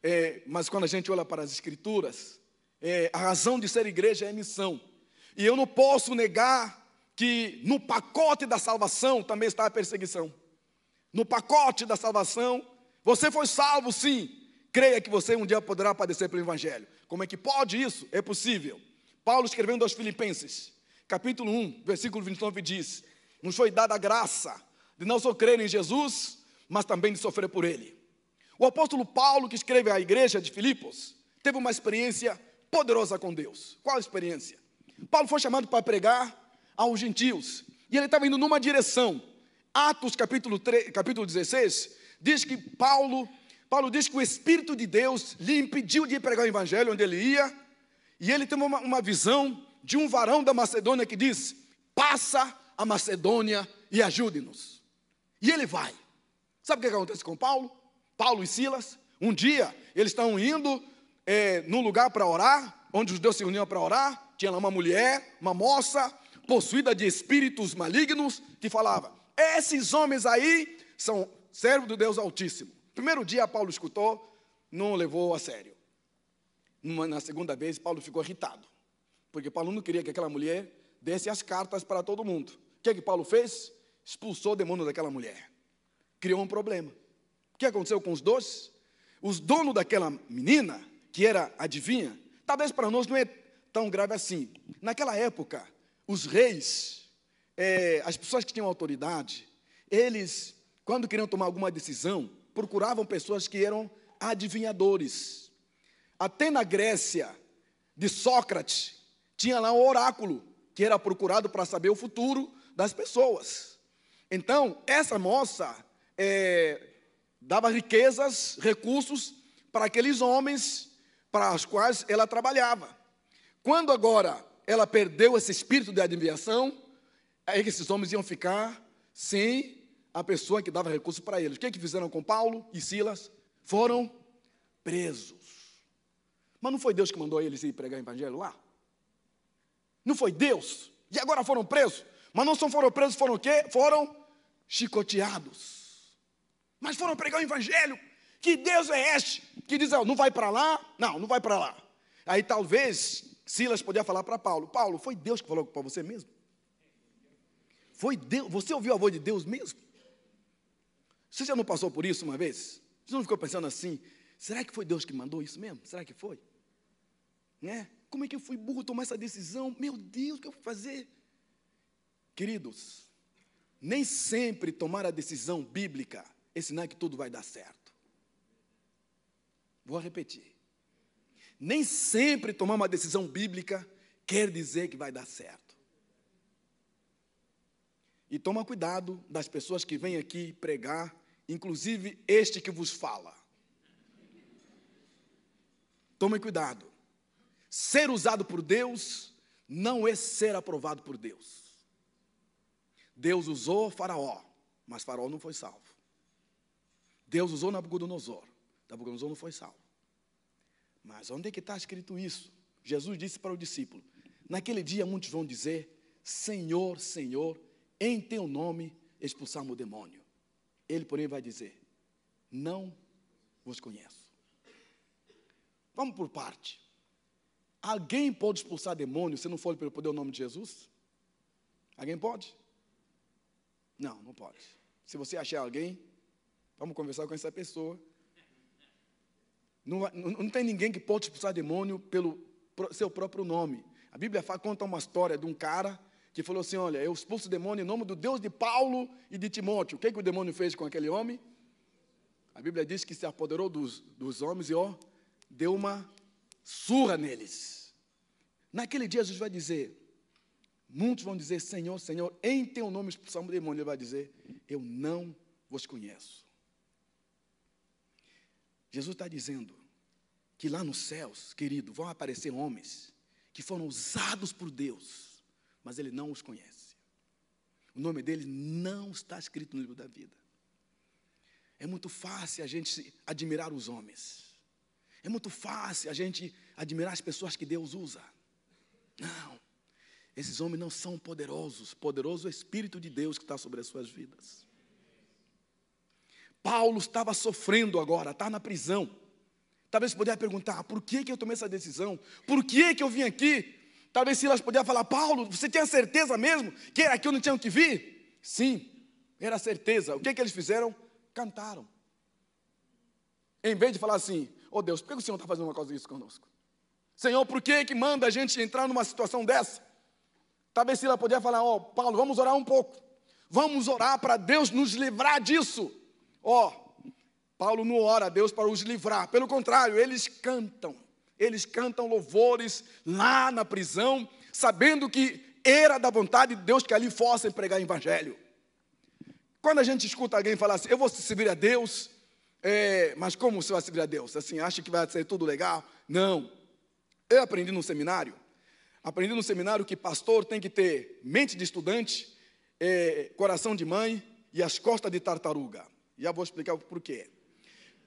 É, mas quando a gente olha para as Escrituras, é, a razão de ser igreja é missão. E eu não posso negar que no pacote da salvação também está a perseguição. No pacote da salvação, você foi salvo sim. Creia que você um dia poderá padecer pelo Evangelho. Como é que pode isso? É possível. Paulo escrevendo aos Filipenses, capítulo 1, versículo 29, diz: Nos foi dada a graça de não só crer em Jesus, mas também de sofrer por Ele. O apóstolo Paulo, que escreve à igreja de Filipos, teve uma experiência poderosa com Deus. Qual a experiência? Paulo foi chamado para pregar aos gentios, e ele estava indo numa direção. Atos capítulo, 3, capítulo 16 diz que Paulo, Paulo diz que o Espírito de Deus lhe impediu de pregar o evangelho onde ele ia, e ele teve uma, uma visão de um varão da Macedônia que diz: passa a Macedônia e ajude-nos. E ele vai. Sabe o que acontece com Paulo? Paulo e Silas, um dia eles estão indo é, num lugar para orar, onde os judeus se uniam para orar, tinha lá uma mulher, uma moça, possuída de espíritos malignos, que falava: Esses homens aí são servos do Deus Altíssimo. Primeiro dia Paulo escutou, não levou a sério. na segunda vez, Paulo ficou irritado, porque Paulo não queria que aquela mulher desse as cartas para todo mundo. O que, é que Paulo fez? Expulsou o demônio daquela mulher. Criou um problema. O que aconteceu com os dois? Os donos daquela menina, que era adivinha, talvez para nós não é tão grave assim. Naquela época, os reis, é, as pessoas que tinham autoridade, eles, quando queriam tomar alguma decisão, procuravam pessoas que eram adivinhadores. Até na Grécia, de Sócrates, tinha lá um oráculo, que era procurado para saber o futuro das pessoas. Então, essa moça, é, dava riquezas, recursos para aqueles homens para os quais ela trabalhava. Quando agora ela perdeu esse espírito de adivinhação, aí esses homens iam ficar sem a pessoa que dava recursos para eles. O que, é que fizeram com Paulo e Silas? Foram presos. Mas não foi Deus que mandou eles ir pregar o evangelho lá? Não foi Deus? E agora foram presos? Mas não só foram presos, foram o quê? Foram chicoteados. Mas foram pregar o evangelho. Que Deus é este? Que diz, não vai para lá? Não, não vai para lá. Aí talvez Silas podia falar para Paulo: Paulo, foi Deus que falou para você mesmo? Foi Deus? Você ouviu a voz de Deus mesmo? Você já não passou por isso uma vez? Você não ficou pensando assim: será que foi Deus que mandou isso mesmo? Será que foi? Né? Como é que eu fui burro tomar essa decisão? Meu Deus, o que eu vou fazer? Queridos, nem sempre tomar a decisão bíblica é sinal que tudo vai dar certo. Vou repetir. Nem sempre tomar uma decisão bíblica quer dizer que vai dar certo. E toma cuidado das pessoas que vêm aqui pregar, inclusive este que vos fala. Tome cuidado. Ser usado por Deus não é ser aprovado por Deus. Deus usou Faraó, mas Faraó não foi salvo. Deus usou Nabucodonosor. Nabucodonosor não foi salvo. Mas onde é que está escrito isso? Jesus disse para o discípulo: Naquele dia muitos vão dizer: Senhor, Senhor, em teu nome expulsamos o demônio. Ele, porém, vai dizer: Não vos conheço. Vamos por parte. Alguém pode expulsar demônio se não for pelo poder do nome de Jesus? Alguém pode? Não, não pode. Se você achar alguém, vamos conversar com essa pessoa. Não, não, tem ninguém que pode expulsar demônio pelo seu próprio nome. A Bíblia conta uma história de um cara que falou assim: Olha, eu expulso o demônio em nome do Deus de Paulo e de Timóteo. O que, que o demônio fez com aquele homem? A Bíblia diz que se apoderou dos, dos homens e ó, deu uma surra neles. Naquele dia, Jesus vai dizer: Muitos vão dizer, Senhor, Senhor, em teu nome expulsamos o demônio. Ele vai dizer, eu não vos conheço. Jesus está dizendo que lá nos céus, querido, vão aparecer homens que foram usados por Deus, mas ele não os conhece. O nome deles não está escrito no livro da vida. É muito fácil a gente admirar os homens. É muito fácil a gente admirar as pessoas que Deus usa. Não. Esses homens não são poderosos. Poderoso é o Espírito de Deus que está sobre as suas vidas. Paulo estava sofrendo agora, está na prisão. Talvez pudesse perguntar, por que, que eu tomei essa decisão? Por que, que eu vim aqui? Talvez Silas pudesse falar, Paulo, você tinha certeza mesmo que era aqui eu não tinha que vir? Sim, era certeza. O que, que eles fizeram? Cantaram. Em vez de falar assim, oh Deus, por que o Senhor está fazendo uma coisa isso conosco? Senhor, por que, que manda a gente entrar numa situação dessa? Talvez Silas podia falar, ó, oh, Paulo, vamos orar um pouco. Vamos orar para Deus nos livrar disso. Ó, oh, Paulo não ora a Deus para os livrar. Pelo contrário, eles cantam. Eles cantam louvores lá na prisão, sabendo que era da vontade de Deus que ali fossem pregar o evangelho. Quando a gente escuta alguém falar assim, eu vou servir a Deus, é, mas como você vai servir a Deus? Assim, acha que vai ser tudo legal? Não. Eu aprendi no seminário, aprendi no seminário que pastor tem que ter mente de estudante, é, coração de mãe e as costas de tartaruga. Já vou explicar o porquê.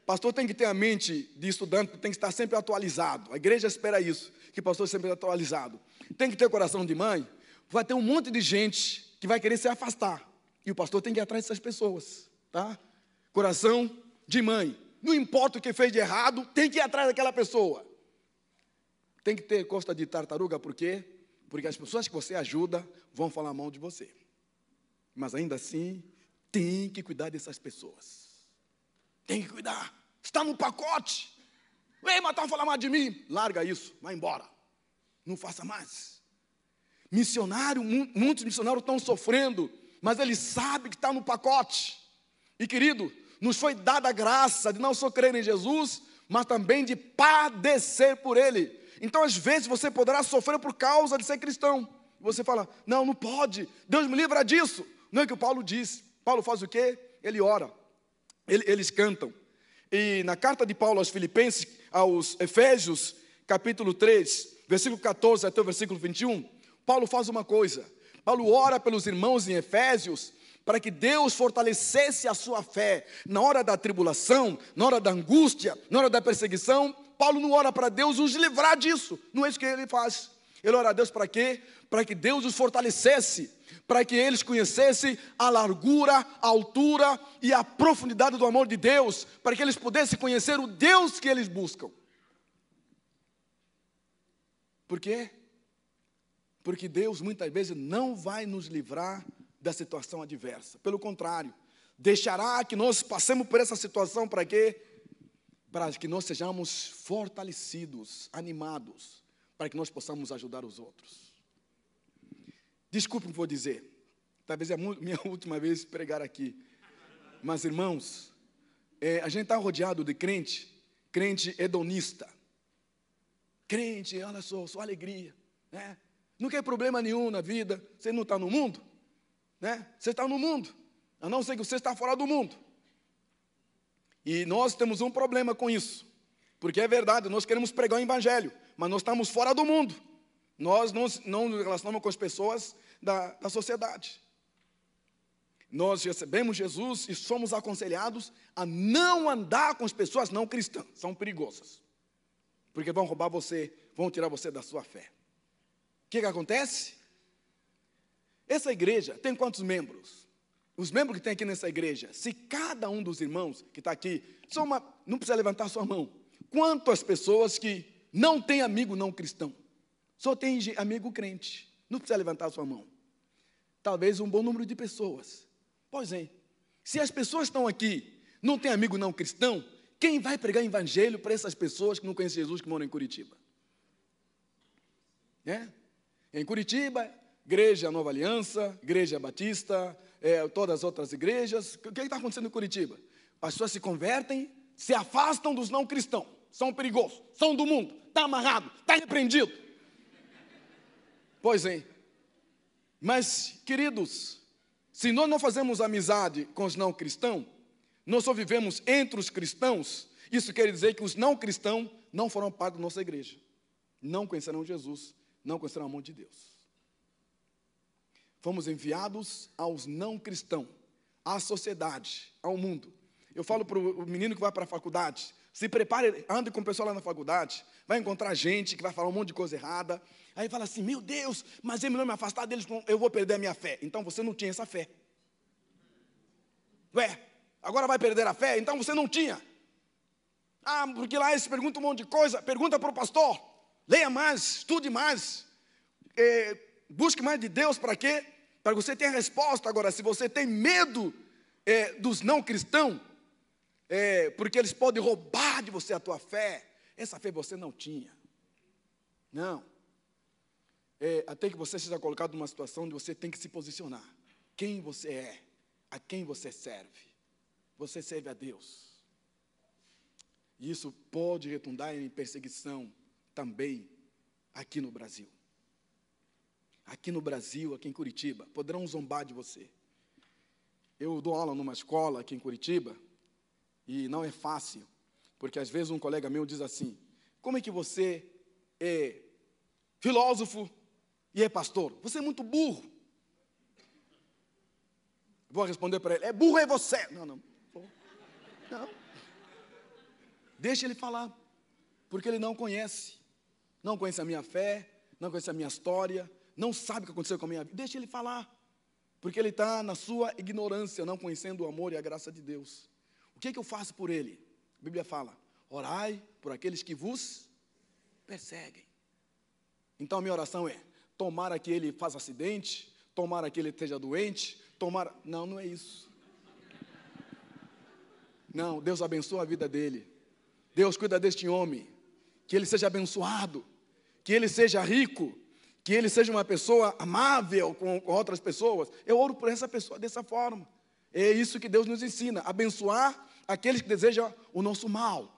Pastor tem que ter a mente de estudante, tem que estar sempre atualizado. A igreja espera isso, que o pastor sempre atualizado. Tem que ter coração de mãe, vai ter um monte de gente que vai querer se afastar. E o pastor tem que ir atrás dessas pessoas, tá? Coração de mãe. Não importa o que fez de errado, tem que ir atrás daquela pessoa. Tem que ter costa de tartaruga, por quê? Porque as pessoas que você ajuda vão falar mal de você. Mas ainda assim, tem que cuidar dessas pessoas. Tem que cuidar. Está no pacote. Ei, estão falando mal de mim. Larga isso, vai embora. Não faça mais. Missionário, muitos missionários estão sofrendo, mas eles sabem que está no pacote. E querido, nos foi dada a graça de não só crer em Jesus, mas também de padecer por Ele. Então, às vezes, você poderá sofrer por causa de ser cristão. Você fala, não, não pode, Deus me livra disso. Não é o que o Paulo diz. Paulo faz o quê? Ele ora, Ele, eles cantam. E na carta de Paulo aos Filipenses, aos Efésios, capítulo 3, versículo 14 até o versículo 21, Paulo faz uma coisa. Paulo ora pelos irmãos em Efésios para que Deus fortalecesse a sua fé na hora da tribulação, na hora da angústia, na hora da perseguição. Paulo não ora para Deus os livrar disso, não é isso que ele faz. Ele ora a Deus para quê? Para que Deus os fortalecesse, para que eles conhecessem a largura, a altura e a profundidade do amor de Deus, para que eles pudessem conhecer o Deus que eles buscam. Por quê? Porque Deus muitas vezes não vai nos livrar da situação adversa. Pelo contrário, deixará que nós passemos por essa situação para quê? Para que nós sejamos fortalecidos, animados, para que nós possamos ajudar os outros. Desculpe o que vou dizer, talvez é a minha última vez pregar aqui, mas irmãos, é, a gente está rodeado de crente, crente hedonista, crente, olha só, sua alegria, né? Não quer problema nenhum na vida, você não está no mundo? Né? Você está no mundo, a não ser que você está fora do mundo. E nós temos um problema com isso, porque é verdade, nós queremos pregar o Evangelho, mas nós estamos fora do mundo. Nós não, não nos relacionamos com as pessoas da, da sociedade. nós recebemos Jesus e somos aconselhados a não andar com as pessoas não cristãs, são perigosas, porque vão roubar você, vão tirar você da sua fé. O que, que acontece? Essa igreja tem quantos membros? Os membros que tem aqui nessa igreja, se cada um dos irmãos que está aqui, uma, não precisa levantar sua mão. Quantas pessoas que não tem amigo não cristão, só tem amigo crente, não precisa levantar sua mão. Talvez um bom número de pessoas. Pois é. Se as pessoas estão aqui, não tem amigo não cristão, quem vai pregar evangelho para essas pessoas que não conhecem Jesus que moram em Curitiba? É? Em Curitiba, Igreja Nova Aliança, Igreja Batista, é, todas as outras igrejas. O que está acontecendo em Curitiba? As pessoas se convertem, se afastam dos não cristãos, são perigosos, são do mundo, está amarrado, está repreendido. Pois é. Mas, queridos, se nós não fazemos amizade com os não cristãos, nós só vivemos entre os cristãos, isso quer dizer que os não cristãos não foram parte da nossa igreja, não conhecerão Jesus, não conhecerão o amor de Deus. Fomos enviados aos não cristãos, à sociedade, ao mundo. Eu falo para o menino que vai para a faculdade, se prepare, ande com o pessoal lá na faculdade, vai encontrar gente que vai falar um monte de coisa errada. Aí fala assim: Meu Deus, mas é melhor me afastar deles, eu vou perder a minha fé. Então você não tinha essa fé. Ué, agora vai perder a fé? Então você não tinha. Ah, porque lá eles perguntam um monte de coisa. Pergunta para o pastor. Leia mais, estude mais. É, busque mais de Deus para quê? Para que você tenha resposta. Agora, se você tem medo é, dos não cristãos, é, porque eles podem roubar de você a tua fé. Essa fé você não tinha. Não. É, até que você seja colocado numa situação onde você tem que se posicionar. Quem você é, a quem você serve. Você serve a Deus. E isso pode retundar em perseguição também aqui no Brasil. Aqui no Brasil, aqui em Curitiba, poderão zombar de você. Eu dou aula numa escola aqui em Curitiba, e não é fácil, porque às vezes um colega meu diz assim: como é que você é filósofo e é pastor? Você é muito burro. Vou responder para ele: é burro é você. Não, não. Não. Deixa ele falar, porque ele não conhece. Não conhece a minha fé, não conhece a minha história, não sabe o que aconteceu com a minha vida. Deixa ele falar, porque ele está na sua ignorância, não conhecendo o amor e a graça de Deus que, é que eu faço por ele? A Bíblia fala: orai por aqueles que vos perseguem. Então a minha oração é: tomara que ele faça acidente, tomara que ele esteja doente, tomara. Não, não é isso. Não, Deus abençoa a vida dele. Deus cuida deste homem. Que ele seja abençoado, que ele seja rico, que ele seja uma pessoa amável com, com outras pessoas. Eu oro por essa pessoa dessa forma. É isso que Deus nos ensina: abençoar aqueles que desejam o nosso mal.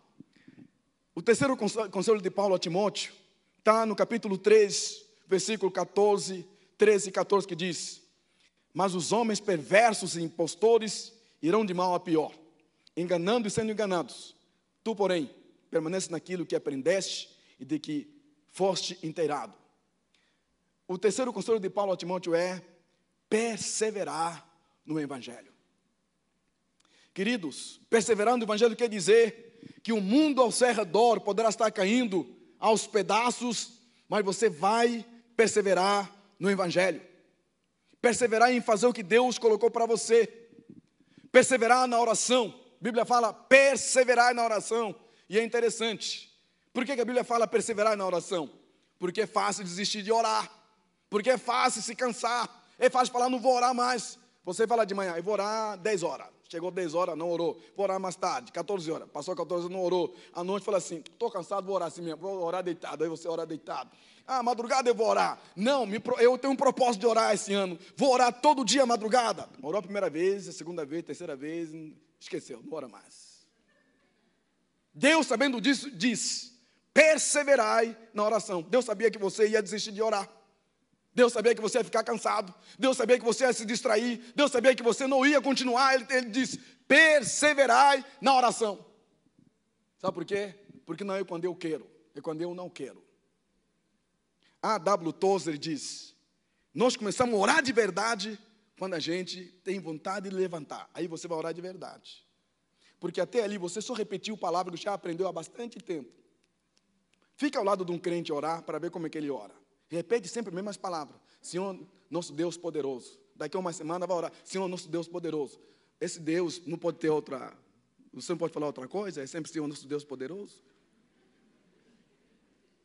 O terceiro conselho de Paulo a Timóteo está no capítulo 3, versículo 14, 13 e 14, que diz: Mas os homens perversos e impostores irão de mal a pior, enganando e sendo enganados. Tu, porém, permanece naquilo que aprendeste e de que foste inteirado. O terceiro conselho de Paulo a Timóteo é perseverar no Evangelho. Queridos, perseverar no Evangelho quer dizer que o mundo ao seu redor poderá estar caindo aos pedaços, mas você vai perseverar no Evangelho. Perseverar em fazer o que Deus colocou para você. Perseverar na oração. A Bíblia fala perseverar na oração. E é interessante. Por que a Bíblia fala perseverar na oração? Porque é fácil desistir de orar. Porque é fácil se cansar. É fácil falar, não vou orar mais. Você fala de manhã, eu vou orar 10 horas. Chegou 10 horas, não orou. Vou orar mais tarde, 14 horas. Passou 14 horas, não orou. À noite fala assim: estou cansado, vou orar assim mesmo. Vou orar deitado. Aí você ora deitado. Ah, madrugada eu vou orar. Não, eu tenho um propósito de orar esse ano. Vou orar todo dia madrugada. Orou a primeira vez, a segunda vez, a terceira vez. Esqueceu, não ora mais. Deus, sabendo disso, diz: perseverai na oração. Deus sabia que você ia desistir de orar. Deus sabia que você ia ficar cansado. Deus sabia que você ia se distrair. Deus sabia que você não ia continuar. Ele, ele disse: perseverai na oração. Sabe por quê? Porque não é quando eu quero, é quando eu não quero. A. W. Tozer diz: Nós começamos a orar de verdade quando a gente tem vontade de levantar. Aí você vai orar de verdade. Porque até ali você só repetiu palavra que já aprendeu há bastante tempo. Fica ao lado de um crente orar para ver como é que ele ora. Repete sempre as mesmas palavras. Senhor, nosso Deus poderoso. Daqui a uma semana vai orar. Senhor, nosso Deus poderoso. Esse Deus não pode ter outra. Você não pode falar outra coisa? É sempre Senhor, nosso Deus poderoso.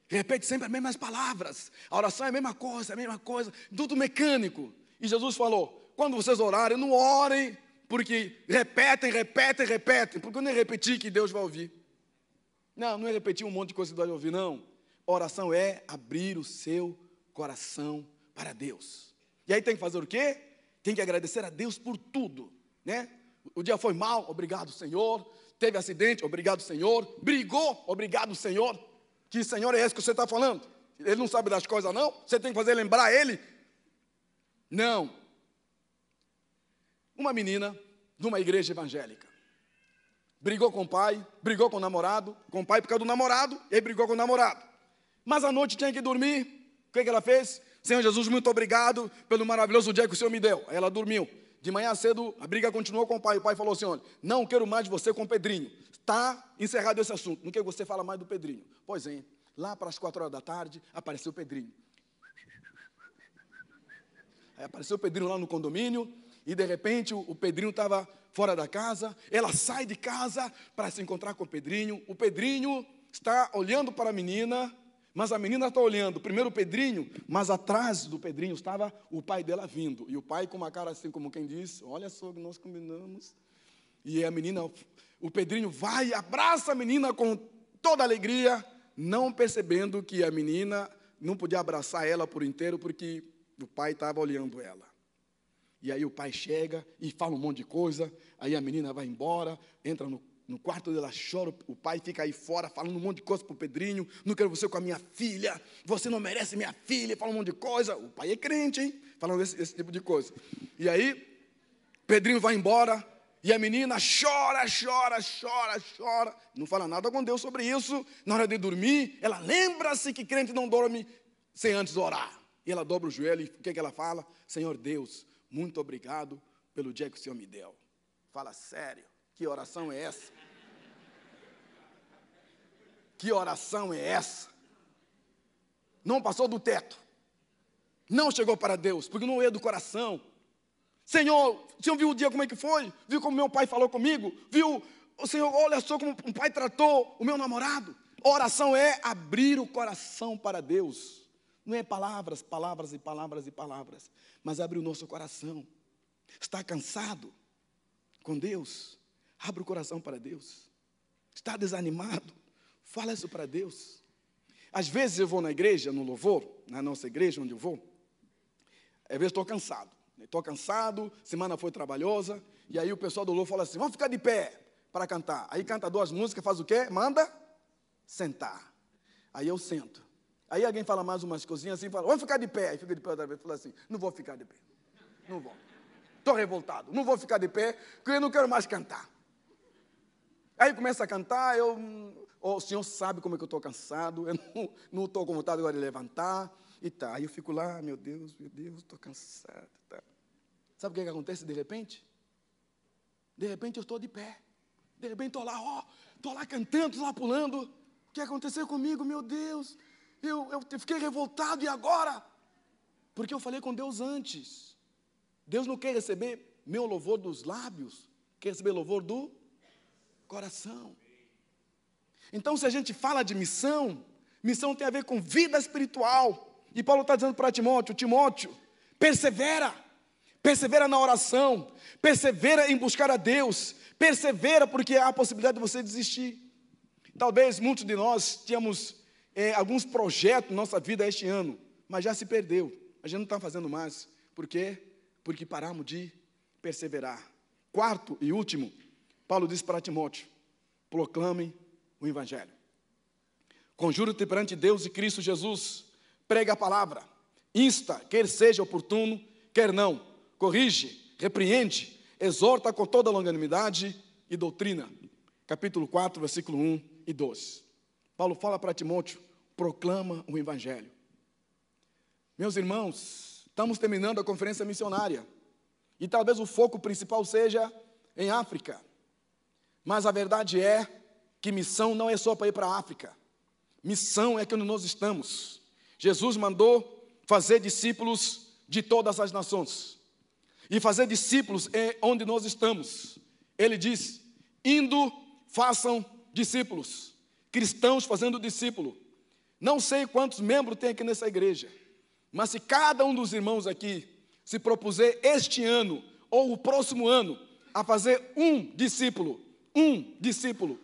Repete sempre as mesmas palavras. A oração é a mesma coisa, é a mesma coisa. Tudo mecânico. E Jesus falou: quando vocês orarem, não orem, porque repetem, repetem, repetem. Porque não é repetir que Deus vai ouvir. Não, não é repetir um monte de coisa que Deus vai ouvir, não. Oração é abrir o seu coração para Deus. E aí tem que fazer o quê? Tem que agradecer a Deus por tudo, né? O dia foi mal, obrigado, Senhor. Teve acidente, obrigado, Senhor. Brigou, obrigado, Senhor. Que Senhor é esse que você está falando? Ele não sabe das coisas, não? Você tem que fazer lembrar ele? Não. Uma menina de uma igreja evangélica. Brigou com o pai, brigou com o namorado, com o pai por causa do namorado, e brigou com o namorado. Mas à noite tinha que dormir. O que, que ela fez? Senhor Jesus, muito obrigado pelo maravilhoso dia que o Senhor me deu. Aí ela dormiu. De manhã cedo, a briga continuou com o pai. O pai falou assim: olha, não quero mais de você com o Pedrinho. Está encerrado esse assunto. Não quero que você fala mais do Pedrinho. Pois é, lá para as quatro horas da tarde, apareceu o Pedrinho. Aí apareceu o Pedrinho lá no condomínio, e de repente o, o Pedrinho estava fora da casa. Ela sai de casa para se encontrar com o Pedrinho. O Pedrinho está olhando para a menina, mas a menina está olhando primeiro o Pedrinho, mas atrás do Pedrinho estava o pai dela vindo. E o pai com uma cara assim, como quem diz: Olha só que nós combinamos. E a menina, o Pedrinho vai, abraça a menina com toda alegria, não percebendo que a menina não podia abraçar ela por inteiro, porque o pai estava olhando ela. E aí o pai chega e fala um monte de coisa, aí a menina vai embora, entra no, no quarto dela, chora, o pai fica aí fora falando um monte de coisa para o Pedrinho, não quero você com a minha filha, você não merece minha filha, fala um monte de coisa. O pai é crente, hein? Falando esse, esse tipo de coisa. E aí, Pedrinho vai embora, e a menina chora, chora, chora, chora, não fala nada com Deus sobre isso. Na hora de dormir, ela lembra-se que crente não dorme sem antes orar. E ela dobra o joelho e o que, que ela fala? Senhor Deus, muito obrigado pelo dia que o Senhor me deu. Fala sério, que oração é essa? Que oração é essa? Não passou do teto, não chegou para Deus, porque não é do coração. Senhor, o Senhor viu o dia como é que foi? Viu como meu pai falou comigo? Viu, o Senhor, olha só como o pai tratou o meu namorado. Oração é abrir o coração para Deus. Não é palavras, palavras e palavras e palavras, mas abre o nosso coração. Está cansado com Deus? Abre o coração para Deus. Está desanimado? Fala isso para Deus. Às vezes eu vou na igreja, no louvor, na nossa igreja onde eu vou, às vezes estou cansado. Estou cansado, semana foi trabalhosa, e aí o pessoal do louvor fala assim: vamos ficar de pé para cantar. Aí canta duas músicas, faz o quê? Manda sentar. Aí eu sento. Aí alguém fala mais umas coisinhas assim, fala, vamos ficar de pé. Aí fica de pé outra vez, fala assim, não vou ficar de pé. Não vou. Estou revoltado, não vou ficar de pé, porque eu não quero mais cantar. Aí começa a cantar, eu, oh, o senhor sabe como é que eu estou cansado, eu não estou com vontade agora de levantar, e tá. Aí eu fico lá, meu Deus, meu Deus, estou cansado. Tá. Sabe o que, que acontece de repente? De repente eu estou de pé. De repente estou lá, ó, estou lá cantando, estou lá pulando. O que aconteceu comigo, meu Deus? eu, eu fiquei revoltado, e agora? Porque eu falei com Deus antes. Deus não quer receber meu louvor dos lábios, quer receber louvor do coração. Então, se a gente fala de missão, missão tem a ver com vida espiritual. E Paulo está dizendo para Timóteo: Timóteo, persevera, persevera na oração, persevera em buscar a Deus, persevera porque há a possibilidade de você desistir. Talvez muitos de nós tínhamos é, alguns projetos na nossa vida este ano, mas já se perdeu. A gente não está fazendo mais. Por quê? Porque paramos de perseverar. Quarto e último, Paulo diz para Timóteo: proclame o Evangelho. Conjuro-te perante Deus e Cristo Jesus, prega a palavra, insta, quer seja oportuno, quer não, corrige, repreende, exorta com toda longanimidade e doutrina. Capítulo 4, versículo 1 e 2. Paulo fala para Timóteo proclama o Evangelho. Meus irmãos, estamos terminando a conferência missionária. E talvez o foco principal seja em África. Mas a verdade é que missão não é só para ir para a África. Missão é que nós estamos. Jesus mandou fazer discípulos de todas as nações. E fazer discípulos é onde nós estamos. Ele diz: indo, façam discípulos. Cristãos fazendo discípulo. Não sei quantos membros tem aqui nessa igreja, mas se cada um dos irmãos aqui se propuser este ano ou o próximo ano a fazer um discípulo, um discípulo,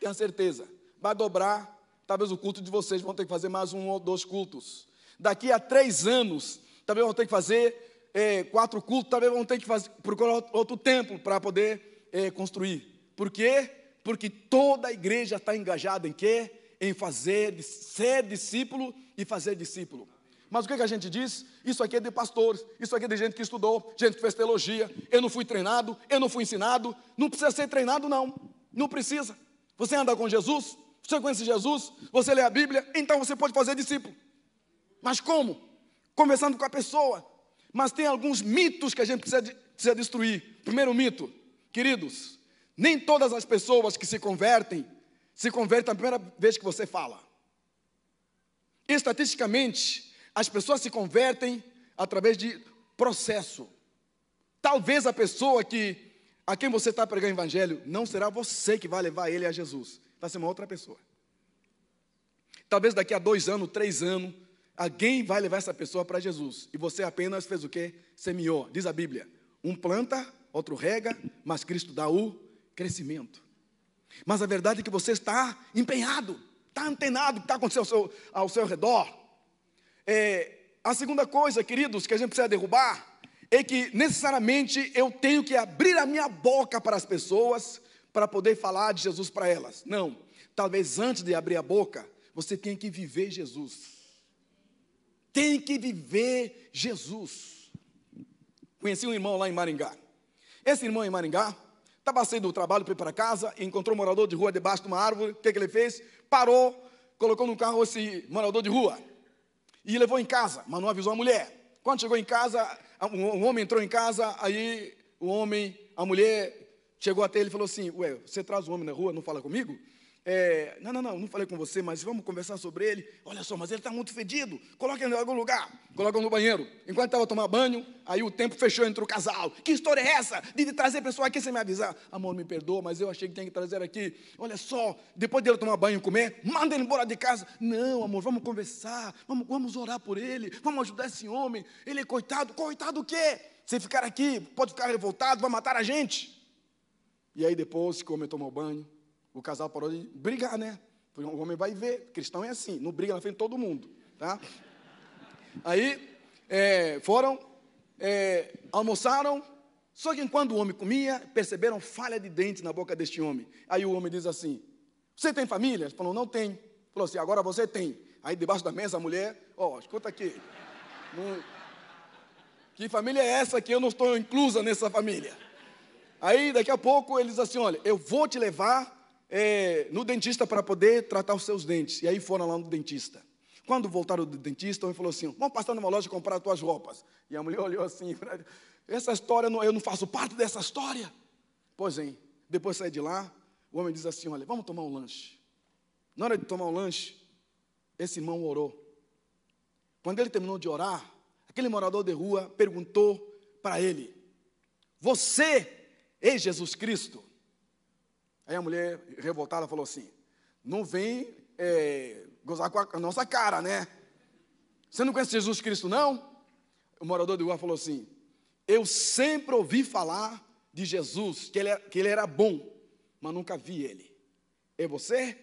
tenha certeza, vai dobrar. Talvez o culto de vocês vão ter que fazer mais um ou dois cultos. Daqui a três anos, talvez vão ter que fazer é, quatro cultos, talvez vão ter que fazer, procurar outro templo para poder é, construir. Por quê? Porque toda a igreja está engajada em quê? Em fazer, ser discípulo e fazer discípulo. Mas o que, que a gente diz? Isso aqui é de pastores, isso aqui é de gente que estudou, gente que fez teologia. Eu não fui treinado, eu não fui ensinado. Não precisa ser treinado, não. Não precisa. Você anda com Jesus, você conhece Jesus, você lê a Bíblia, então você pode fazer discípulo. Mas como? Conversando com a pessoa. Mas tem alguns mitos que a gente precisa, de, precisa destruir. Primeiro mito, queridos, nem todas as pessoas que se convertem, se convertem a primeira vez que você fala. Estatisticamente, as pessoas se convertem através de processo. Talvez a pessoa que a quem você está pregando o evangelho não será você que vai levar ele a Jesus, vai ser uma outra pessoa. Talvez daqui a dois anos, três anos, alguém vai levar essa pessoa para Jesus e você apenas fez o que? Semeou, diz a Bíblia. Um planta, outro rega, mas Cristo dá o crescimento. Mas a verdade é que você está empenhado, está antenado o que está acontecendo ao seu, ao seu redor. É, a segunda coisa, queridos, que a gente precisa derrubar é que necessariamente eu tenho que abrir a minha boca para as pessoas para poder falar de Jesus para elas. Não. Talvez antes de abrir a boca, você tenha que viver Jesus. Tem que viver Jesus. Conheci um irmão lá em Maringá. Esse irmão em Maringá estava saindo do trabalho para ir para casa, encontrou um morador de rua debaixo de uma árvore. O que, que ele fez? Parou, colocou no carro esse morador de rua e levou em casa, mas não avisou a mulher. Quando chegou em casa, um homem entrou em casa, aí o homem, a mulher chegou até ele e falou assim: Ué, você traz o homem na rua, não fala comigo? É, não, não, não, não falei com você, mas vamos conversar sobre ele. Olha só, mas ele está muito fedido. Coloca ele em algum lugar. Coloca no banheiro. Enquanto estava tomando banho, aí o tempo fechou entre o casal. Que história é essa? De trazer pessoa aqui sem me avisar. Amor, me perdoa, mas eu achei que tinha que trazer aqui. Olha só, depois dele tomar banho e comer, manda ele embora de casa. Não, amor, vamos conversar. Vamos, vamos orar por ele. Vamos ajudar esse homem. Ele é coitado. Coitado o quê? Se ficar aqui, pode ficar revoltado, vai matar a gente. E aí depois que o homem tomou banho, o casal parou de brigar, né? O homem vai ver, cristão é assim, não briga na frente de todo mundo, tá? Aí é, foram, é, almoçaram, só que enquanto o homem comia, perceberam falha de dente na boca deste homem. Aí o homem diz assim: Você tem família? Ele falou: Não tem. Falou assim: Agora você tem. Aí debaixo da mesa a mulher: Ó, oh, escuta aqui. Não, que família é essa que eu não estou inclusa nessa família? Aí daqui a pouco ele diz assim: Olha, eu vou te levar é, no dentista para poder tratar os seus dentes. E aí foram lá no dentista. Quando voltaram do dentista, ele falou assim: Vamos passar numa loja comprar as tuas roupas. E a mulher olhou assim: Essa história, eu não faço parte dessa história. Pois é, depois sai de lá, o homem diz assim: Olha, vamos tomar um lanche. Na hora de tomar um lanche, esse irmão orou. Quando ele terminou de orar, aquele morador de rua perguntou para ele: Você é Jesus Cristo? Aí a mulher revoltada falou assim: Não vem é, gozar com a nossa cara, né? Você não conhece Jesus Cristo, não? O morador de rua falou assim: Eu sempre ouvi falar de Jesus, que ele, era, que ele era bom, mas nunca vi ele. É você?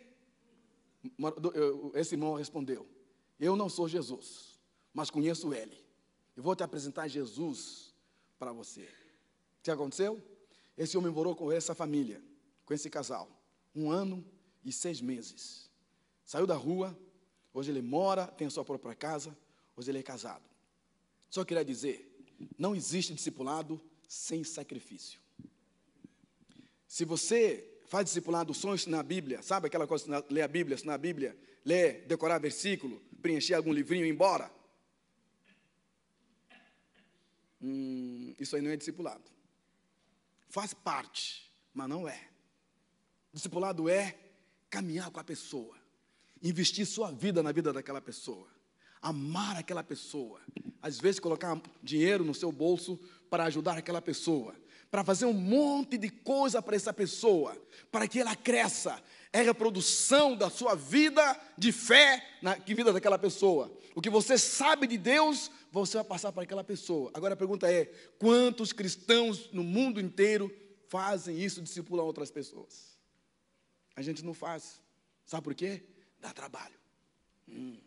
Esse irmão respondeu: Eu não sou Jesus, mas conheço ele. Eu vou te apresentar Jesus para você. O que aconteceu? Esse homem morou com essa família com esse casal. Um ano e seis meses. Saiu da rua, hoje ele mora, tem a sua própria casa, hoje ele é casado. Só queria dizer: não existe discipulado sem sacrifício. Se você faz discipulado, sonhos na Bíblia, sabe aquela coisa, ler a Bíblia, na Bíblia, ler, decorar versículo, preencher algum livrinho e ir embora? Hum, isso aí não é discipulado. Faz parte, mas não é. Discipulado é caminhar com a pessoa, investir sua vida na vida daquela pessoa, amar aquela pessoa, às vezes colocar dinheiro no seu bolso para ajudar aquela pessoa, para fazer um monte de coisa para essa pessoa, para que ela cresça. É a reprodução da sua vida de fé na vida daquela pessoa. O que você sabe de Deus, você vai passar para aquela pessoa. Agora a pergunta é: quantos cristãos no mundo inteiro fazem isso, discipulam outras pessoas? A gente não faz. Sabe por quê? Dá trabalho. Hum.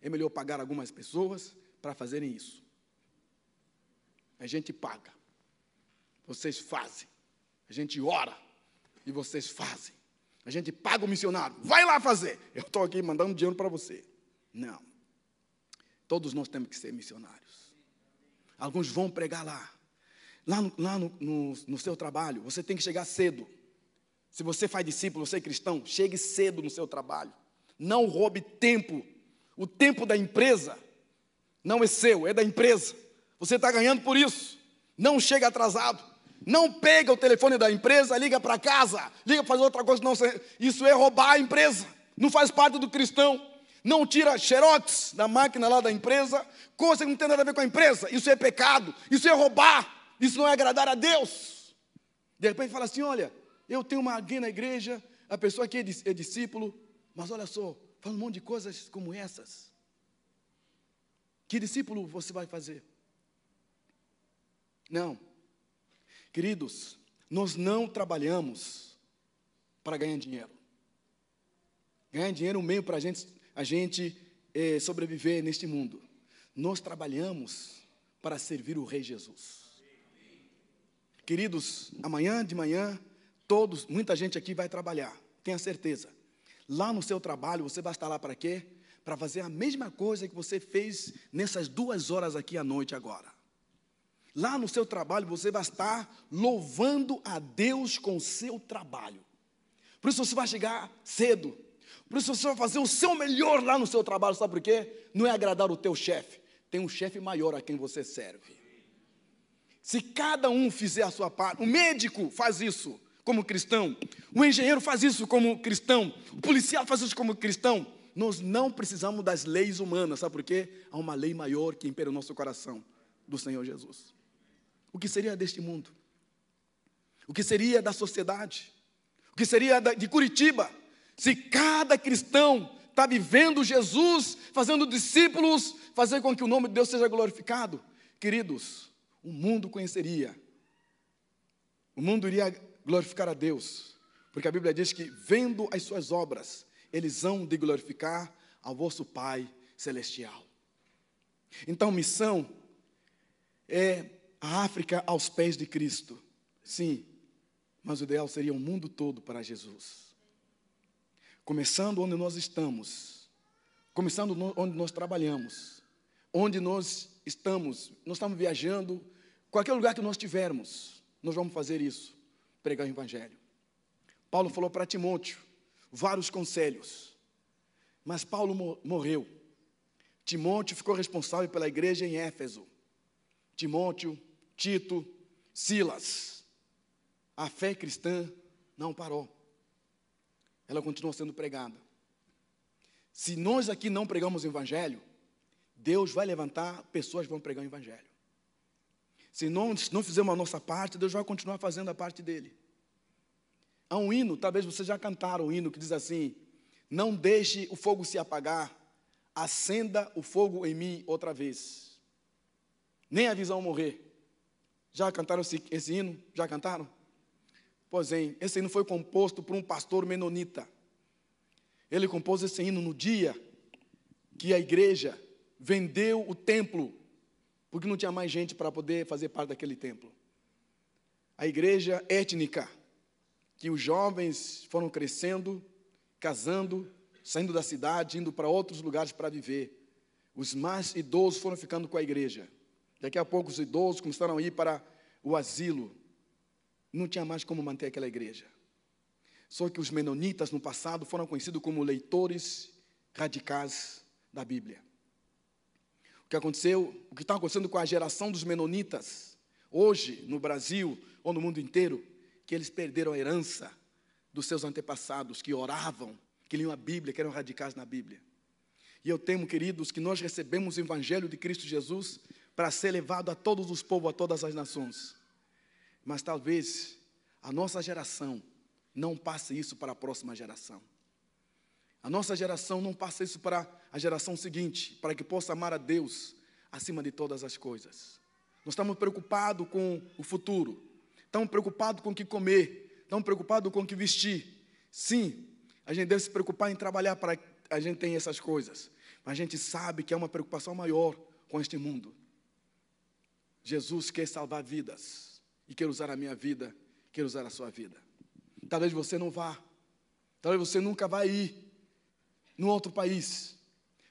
É melhor pagar algumas pessoas para fazerem isso. A gente paga. Vocês fazem. A gente ora e vocês fazem. A gente paga o missionário. Vai lá fazer. Eu estou aqui mandando dinheiro para você. Não. Todos nós temos que ser missionários. Alguns vão pregar lá. Lá, no, lá no, no, no seu trabalho, você tem que chegar cedo. Se você faz discípulo, você é cristão, chegue cedo no seu trabalho. Não roube tempo. O tempo da empresa não é seu, é da empresa. Você está ganhando por isso. Não chega atrasado. Não pega o telefone da empresa, liga para casa, liga para fazer outra coisa. Não, isso é roubar a empresa. Não faz parte do cristão. Não tira xerox da máquina lá da empresa, coisa que não tem nada a ver com a empresa. Isso é pecado, isso é roubar, isso não é agradar a Deus. De repente fala assim: olha, eu tenho uma alguém na igreja, a pessoa aqui é, é discípulo, mas olha só, fala um monte de coisas como essas. Que discípulo você vai fazer? Não. Queridos, nós não trabalhamos para ganhar dinheiro. Ganhar dinheiro é um meio para a gente, a gente é, sobreviver neste mundo. Nós trabalhamos para servir o Rei Jesus. Queridos, amanhã de manhã, todos, muita gente aqui vai trabalhar, tenha certeza. Lá no seu trabalho, você vai estar lá para quê? Para fazer a mesma coisa que você fez nessas duas horas aqui à noite agora. Lá no seu trabalho, você vai estar louvando a Deus com o seu trabalho. Por isso você vai chegar cedo. Por isso você vai fazer o seu melhor lá no seu trabalho. Sabe por quê? Não é agradar o teu chefe. Tem um chefe maior a quem você serve. Se cada um fizer a sua parte, o médico faz isso como cristão, o engenheiro faz isso como cristão, o policial faz isso como cristão. Nós não precisamos das leis humanas, sabe por quê? Há uma lei maior que impera o nosso coração, do Senhor Jesus. O que seria deste mundo? O que seria da sociedade? O que seria de Curitiba? Se cada cristão está vivendo Jesus, fazendo discípulos, fazer com que o nome de Deus seja glorificado, queridos, o mundo conheceria, o mundo iria glorificar a Deus, porque a Bíblia diz que, vendo as suas obras, eles hão de glorificar ao vosso Pai celestial. Então, missão é a África aos pés de Cristo. Sim, mas o ideal seria o mundo todo para Jesus. Começando onde nós estamos, começando onde nós trabalhamos, onde nós estamos, nós estamos viajando, qualquer lugar que nós estivermos, nós vamos fazer isso pregar o Evangelho. Paulo falou para Timóteo vários conselhos, mas Paulo morreu. Timóteo ficou responsável pela igreja em Éfeso. Timóteo, Tito, Silas. A fé cristã não parou. Ela continuou sendo pregada. Se nós aqui não pregamos o Evangelho, Deus vai levantar pessoas que vão pregar o Evangelho. Se não, não fizermos a nossa parte, Deus vai continuar fazendo a parte dele. Há um hino, talvez vocês já cantaram um hino que diz assim: Não deixe o fogo se apagar, acenda o fogo em mim outra vez. Nem a visão morrer. Já cantaram esse, esse hino? Já cantaram? Pois bem, esse hino foi composto por um pastor menonita. Ele compôs esse hino no dia que a igreja vendeu o templo porque não tinha mais gente para poder fazer parte daquele templo. A igreja étnica, que os jovens foram crescendo, casando, saindo da cidade, indo para outros lugares para viver. Os mais idosos foram ficando com a igreja. Daqui a pouco os idosos começaram a ir para o asilo. Não tinha mais como manter aquela igreja. Só que os menonitas no passado foram conhecidos como leitores radicais da Bíblia. O que aconteceu, o que está acontecendo com a geração dos menonitas, hoje, no Brasil ou no mundo inteiro, que eles perderam a herança dos seus antepassados, que oravam, que liam a Bíblia, que eram radicais na Bíblia. E eu temo, queridos, que nós recebemos o Evangelho de Cristo Jesus para ser levado a todos os povos, a todas as nações. Mas talvez a nossa geração não passe isso para a próxima geração. A nossa geração não passe isso para a geração seguinte, para que possa amar a Deus acima de todas as coisas. Nós estamos preocupados com o futuro, estamos preocupados com o que comer, estamos preocupados com o que vestir. Sim, a gente deve se preocupar em trabalhar para que a gente tenha essas coisas, mas a gente sabe que é uma preocupação maior com este mundo. Jesus quer salvar vidas e quer usar a minha vida, quer usar a sua vida. Talvez você não vá, talvez você nunca vá ir num outro país,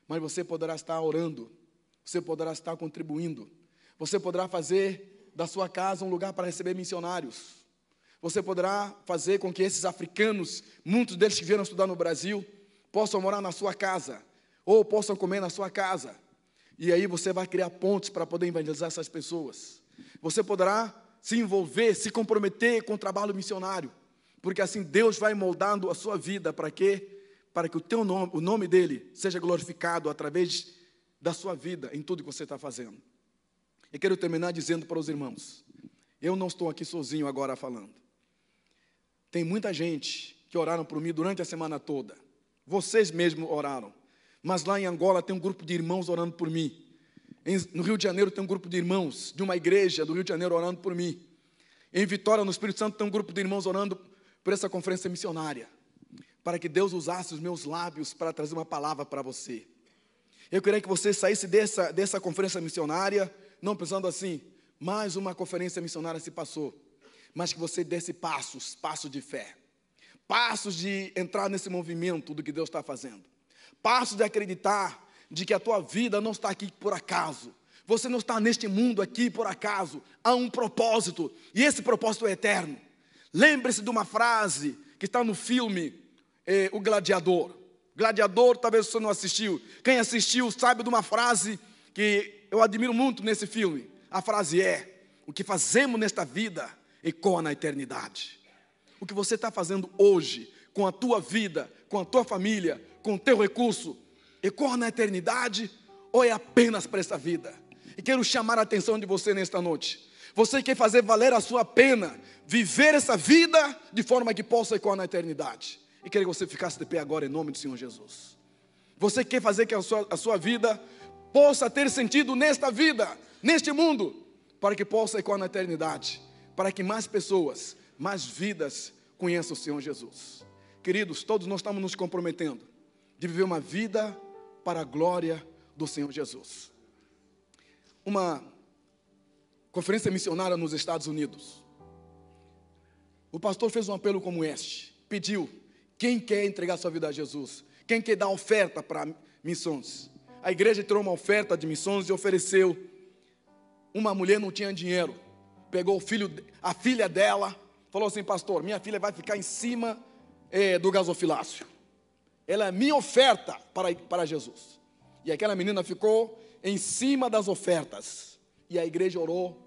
mas você poderá estar orando, você poderá estar contribuindo, você poderá fazer da sua casa um lugar para receber missionários. Você poderá fazer com que esses africanos, muitos deles que vieram estudar no Brasil, possam morar na sua casa, ou possam comer na sua casa. E aí você vai criar pontes para poder evangelizar essas pessoas. Você poderá se envolver, se comprometer com o trabalho missionário, porque assim Deus vai moldando a sua vida para quê? Para que o teu nome, o nome dele seja glorificado através da sua vida em tudo que você está fazendo. E quero terminar dizendo para os irmãos: eu não estou aqui sozinho agora falando. Tem muita gente que oraram por mim durante a semana toda. Vocês mesmos oraram. Mas lá em Angola tem um grupo de irmãos orando por mim. no Rio de Janeiro tem um grupo de irmãos de uma igreja do Rio de Janeiro orando por mim. Em Vitória, no Espírito Santo, tem um grupo de irmãos orando por essa conferência missionária para que Deus usasse os meus lábios para trazer uma palavra para você. Eu queria que você saísse dessa, dessa conferência missionária, não pensando assim, mais uma conferência missionária se passou, mas que você desse passos, passos de fé, passos de entrar nesse movimento do que Deus está fazendo, passos de acreditar de que a tua vida não está aqui por acaso, você não está neste mundo aqui por acaso, há um propósito, e esse propósito é eterno. Lembre-se de uma frase que está no filme eh, O Gladiador. Gladiador, talvez você não assistiu. Quem assistiu sabe de uma frase que eu admiro muito nesse filme. A frase é: O que fazemos nesta vida ecoa na eternidade. O que você está fazendo hoje, com a tua vida, com a tua família, com o teu recurso, ecoa na eternidade ou é apenas para essa vida? E quero chamar a atenção de você nesta noite. Você quer fazer valer a sua pena, viver essa vida de forma que possa ecoar na eternidade. E queria que você ficasse de pé agora em nome do Senhor Jesus. Você quer fazer que a sua, a sua vida possa ter sentido nesta vida, neste mundo, para que possa ecoar na eternidade, para que mais pessoas, mais vidas conheçam o Senhor Jesus. Queridos, todos nós estamos nos comprometendo de viver uma vida para a glória do Senhor Jesus. Uma conferência missionária nos Estados Unidos. O pastor fez um apelo como este, pediu quem quer entregar sua vida a Jesus? Quem quer dar oferta para missões? A igreja tirou uma oferta de missões e ofereceu. Uma mulher não tinha dinheiro, pegou o filho, a filha dela, falou assim: Pastor, minha filha vai ficar em cima é, do gasofilácio. Ela é minha oferta para, para Jesus. E aquela menina ficou em cima das ofertas. E a igreja orou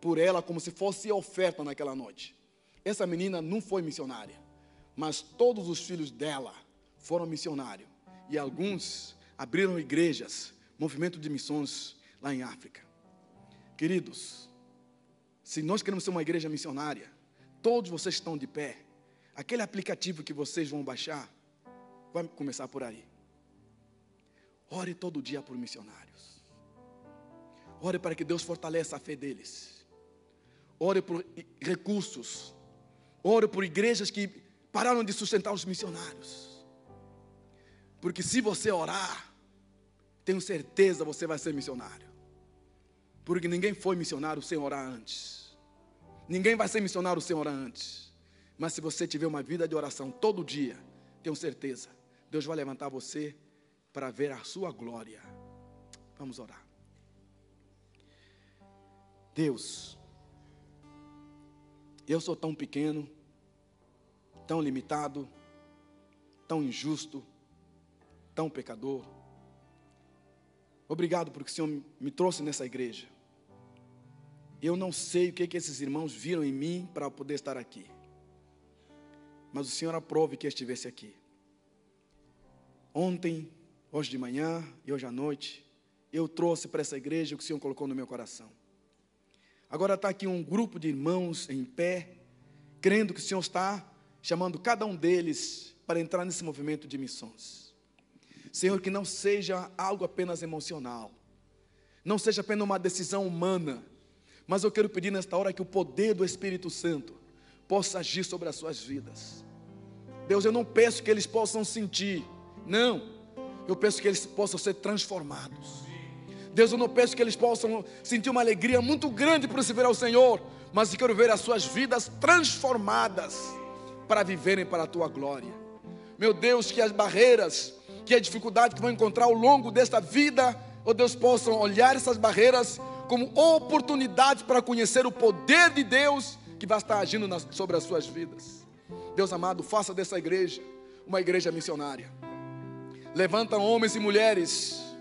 por ela como se fosse oferta naquela noite. Essa menina não foi missionária mas todos os filhos dela foram missionários. E alguns abriram igrejas, movimento de missões lá em África. Queridos, se nós queremos ser uma igreja missionária, todos vocês estão de pé, aquele aplicativo que vocês vão baixar, vai começar por aí. Ore todo dia por missionários. Ore para que Deus fortaleça a fé deles. Ore por recursos. Ore por igrejas que pararam de sustentar os missionários. Porque se você orar, tenho certeza você vai ser missionário. Porque ninguém foi missionário sem orar antes. Ninguém vai ser missionário sem orar antes. Mas se você tiver uma vida de oração todo dia, tenho certeza, Deus vai levantar você para ver a sua glória. Vamos orar. Deus, eu sou tão pequeno tão limitado, tão injusto, tão pecador. Obrigado porque o Senhor me trouxe nessa igreja. Eu não sei o que, que esses irmãos viram em mim para poder estar aqui. Mas o Senhor aprove que eu estivesse aqui. Ontem, hoje de manhã e hoje à noite, eu trouxe para essa igreja o que o Senhor colocou no meu coração. Agora está aqui um grupo de irmãos em pé, crendo que o Senhor está chamando cada um deles para entrar nesse movimento de missões. Senhor, que não seja algo apenas emocional, não seja apenas uma decisão humana, mas eu quero pedir nesta hora que o poder do Espírito Santo possa agir sobre as suas vidas. Deus, eu não peço que eles possam sentir, não, eu peço que eles possam ser transformados. Deus, eu não peço que eles possam sentir uma alegria muito grande por se ver ao Senhor, mas eu quero ver as suas vidas transformadas para viverem para a tua glória. Meu Deus, que as barreiras, que a dificuldade que vão encontrar ao longo desta vida, oh Deus, possam olhar essas barreiras como oportunidade para conhecer o poder de Deus que vai estar agindo nas, sobre as suas vidas. Deus amado, faça dessa igreja uma igreja missionária. Levanta homens e mulheres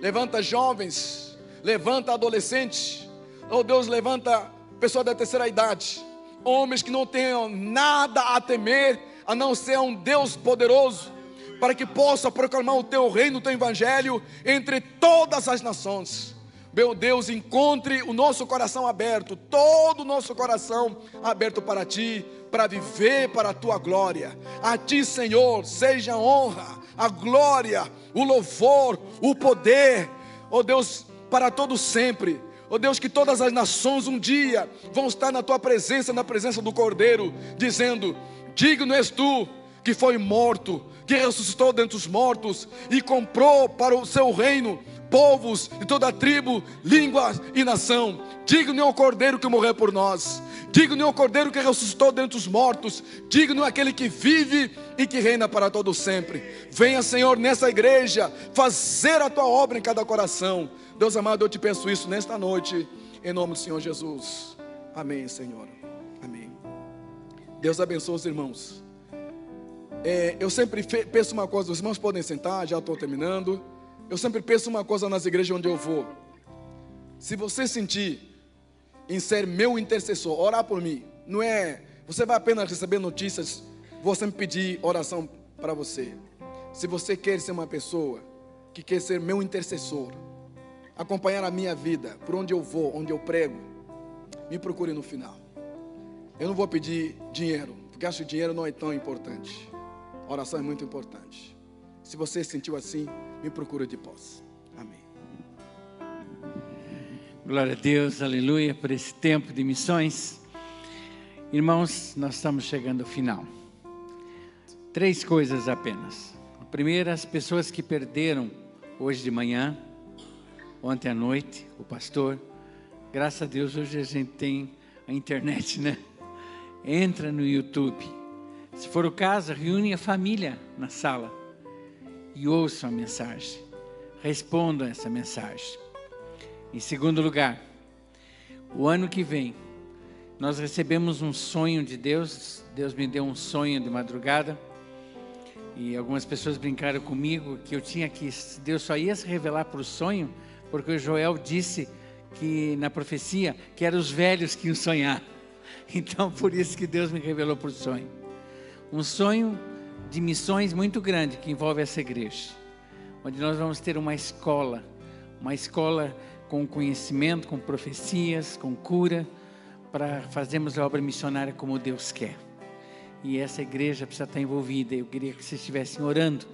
levanta jovens, levanta adolescentes, oh Deus, levanta pessoas da terceira idade, homens que não tenham nada a temer, a não ser um Deus poderoso, para que possa proclamar o teu reino, o teu evangelho entre todas as nações. Meu Deus, encontre o nosso coração aberto, todo o nosso coração aberto para ti, para viver para a tua glória. A ti, Senhor, seja a honra, a glória, o louvor, o poder, ó oh Deus, para todo sempre. Oh Deus, que todas as nações um dia vão estar na tua presença, na presença do Cordeiro, dizendo: Digno és tu que foi morto, que ressuscitou dentre os mortos e comprou para o seu reino povos de toda tribo, língua e nação. Digno é o Cordeiro que morreu por nós. Digno é o Cordeiro que ressuscitou dentre os mortos. Digno é aquele que vive e que reina para todo sempre. Venha, Senhor, nessa igreja, fazer a tua obra em cada coração. Deus amado, eu te peço isso nesta noite, em nome do Senhor Jesus. Amém, Senhor. Amém. Deus abençoe os irmãos. É, eu sempre penso uma coisa, os irmãos podem sentar, já estou terminando. Eu sempre penso uma coisa nas igrejas onde eu vou. Se você sentir em ser meu intercessor, orar por mim, não é. Você vai apenas receber notícias, vou sempre pedir oração para você. Se você quer ser uma pessoa que quer ser meu intercessor, acompanhar a minha vida, por onde eu vou, onde eu prego, me procure no final. Eu não vou pedir dinheiro, porque acho que dinheiro não é tão importante. A oração é muito importante. Se você sentiu assim, me procura de pós. Amém. Glória a Deus, aleluia, por esse tempo de missões. Irmãos, nós estamos chegando ao final. Três coisas apenas. A primeira, as pessoas que perderam hoje de manhã, ontem à noite, o pastor. Graças a Deus, hoje a gente tem a internet, né? Entra no YouTube. Se for o caso, reúne a família na sala e ouçam a mensagem. Respondam essa mensagem. Em segundo lugar, o ano que vem, nós recebemos um sonho de Deus. Deus me deu um sonho de madrugada. E algumas pessoas brincaram comigo que eu tinha que Deus só ia se revelar por sonho, porque o Joel disse que na profecia que eram os velhos que iam sonhar. Então por isso que Deus me revelou por sonho. Um sonho de missões muito grande que envolve essa igreja, onde nós vamos ter uma escola, uma escola com conhecimento, com profecias, com cura, para fazermos a obra missionária como Deus quer. E essa igreja precisa estar envolvida. Eu queria que vocês estivessem orando,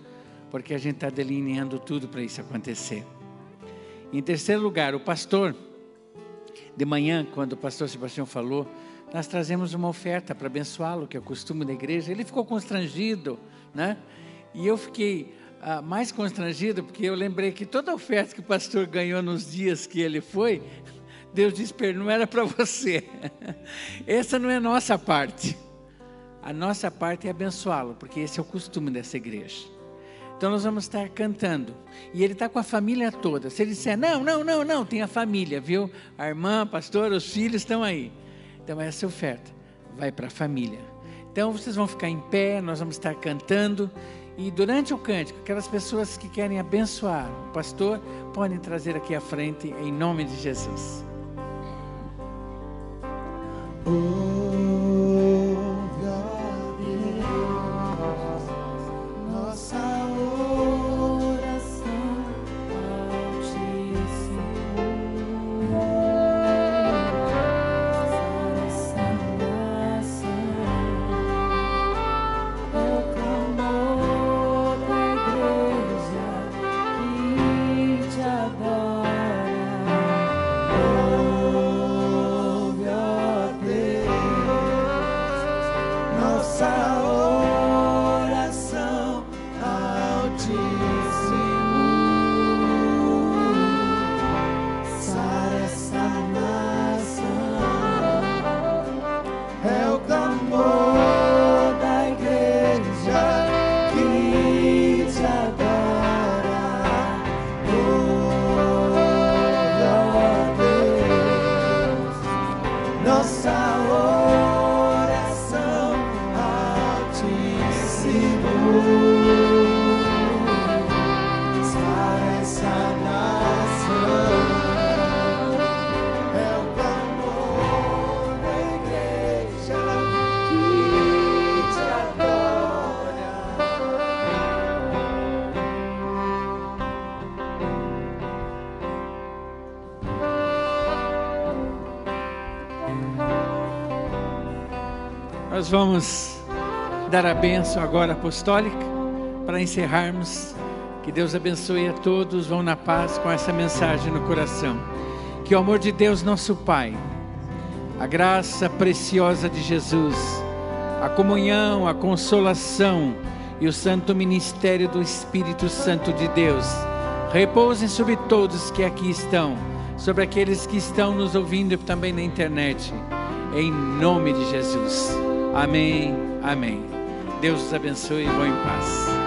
porque a gente está delineando tudo para isso acontecer. Em terceiro lugar, o pastor, de manhã, quando o pastor Sebastião falou, nós trazemos uma oferta para abençoá-lo, que é o costume da igreja. Ele ficou constrangido, né? E eu fiquei ah, mais constrangido, porque eu lembrei que toda oferta que o pastor ganhou nos dias que ele foi, Deus disse para não era para você. Essa não é nossa parte. A nossa parte é abençoá-lo, porque esse é o costume dessa igreja. Então nós vamos estar cantando. E ele está com a família toda. Se ele disser, não, não, não, não, tem a família, viu? A irmã, a pastora, os filhos estão aí. Então, essa oferta vai para a família. Então, vocês vão ficar em pé, nós vamos estar cantando. E durante o cântico, aquelas pessoas que querem abençoar o pastor, podem trazer aqui à frente, em nome de Jesus. Nós vamos dar a bênção agora apostólica para encerrarmos. Que Deus abençoe a todos. Vão na paz com essa mensagem no coração. Que o amor de Deus, nosso Pai, a graça preciosa de Jesus, a comunhão, a consolação e o santo ministério do Espírito Santo de Deus repousem sobre todos que aqui estão, sobre aqueles que estão nos ouvindo também na internet. Em nome de Jesus. Amém, amém. Deus os abençoe e vão em paz.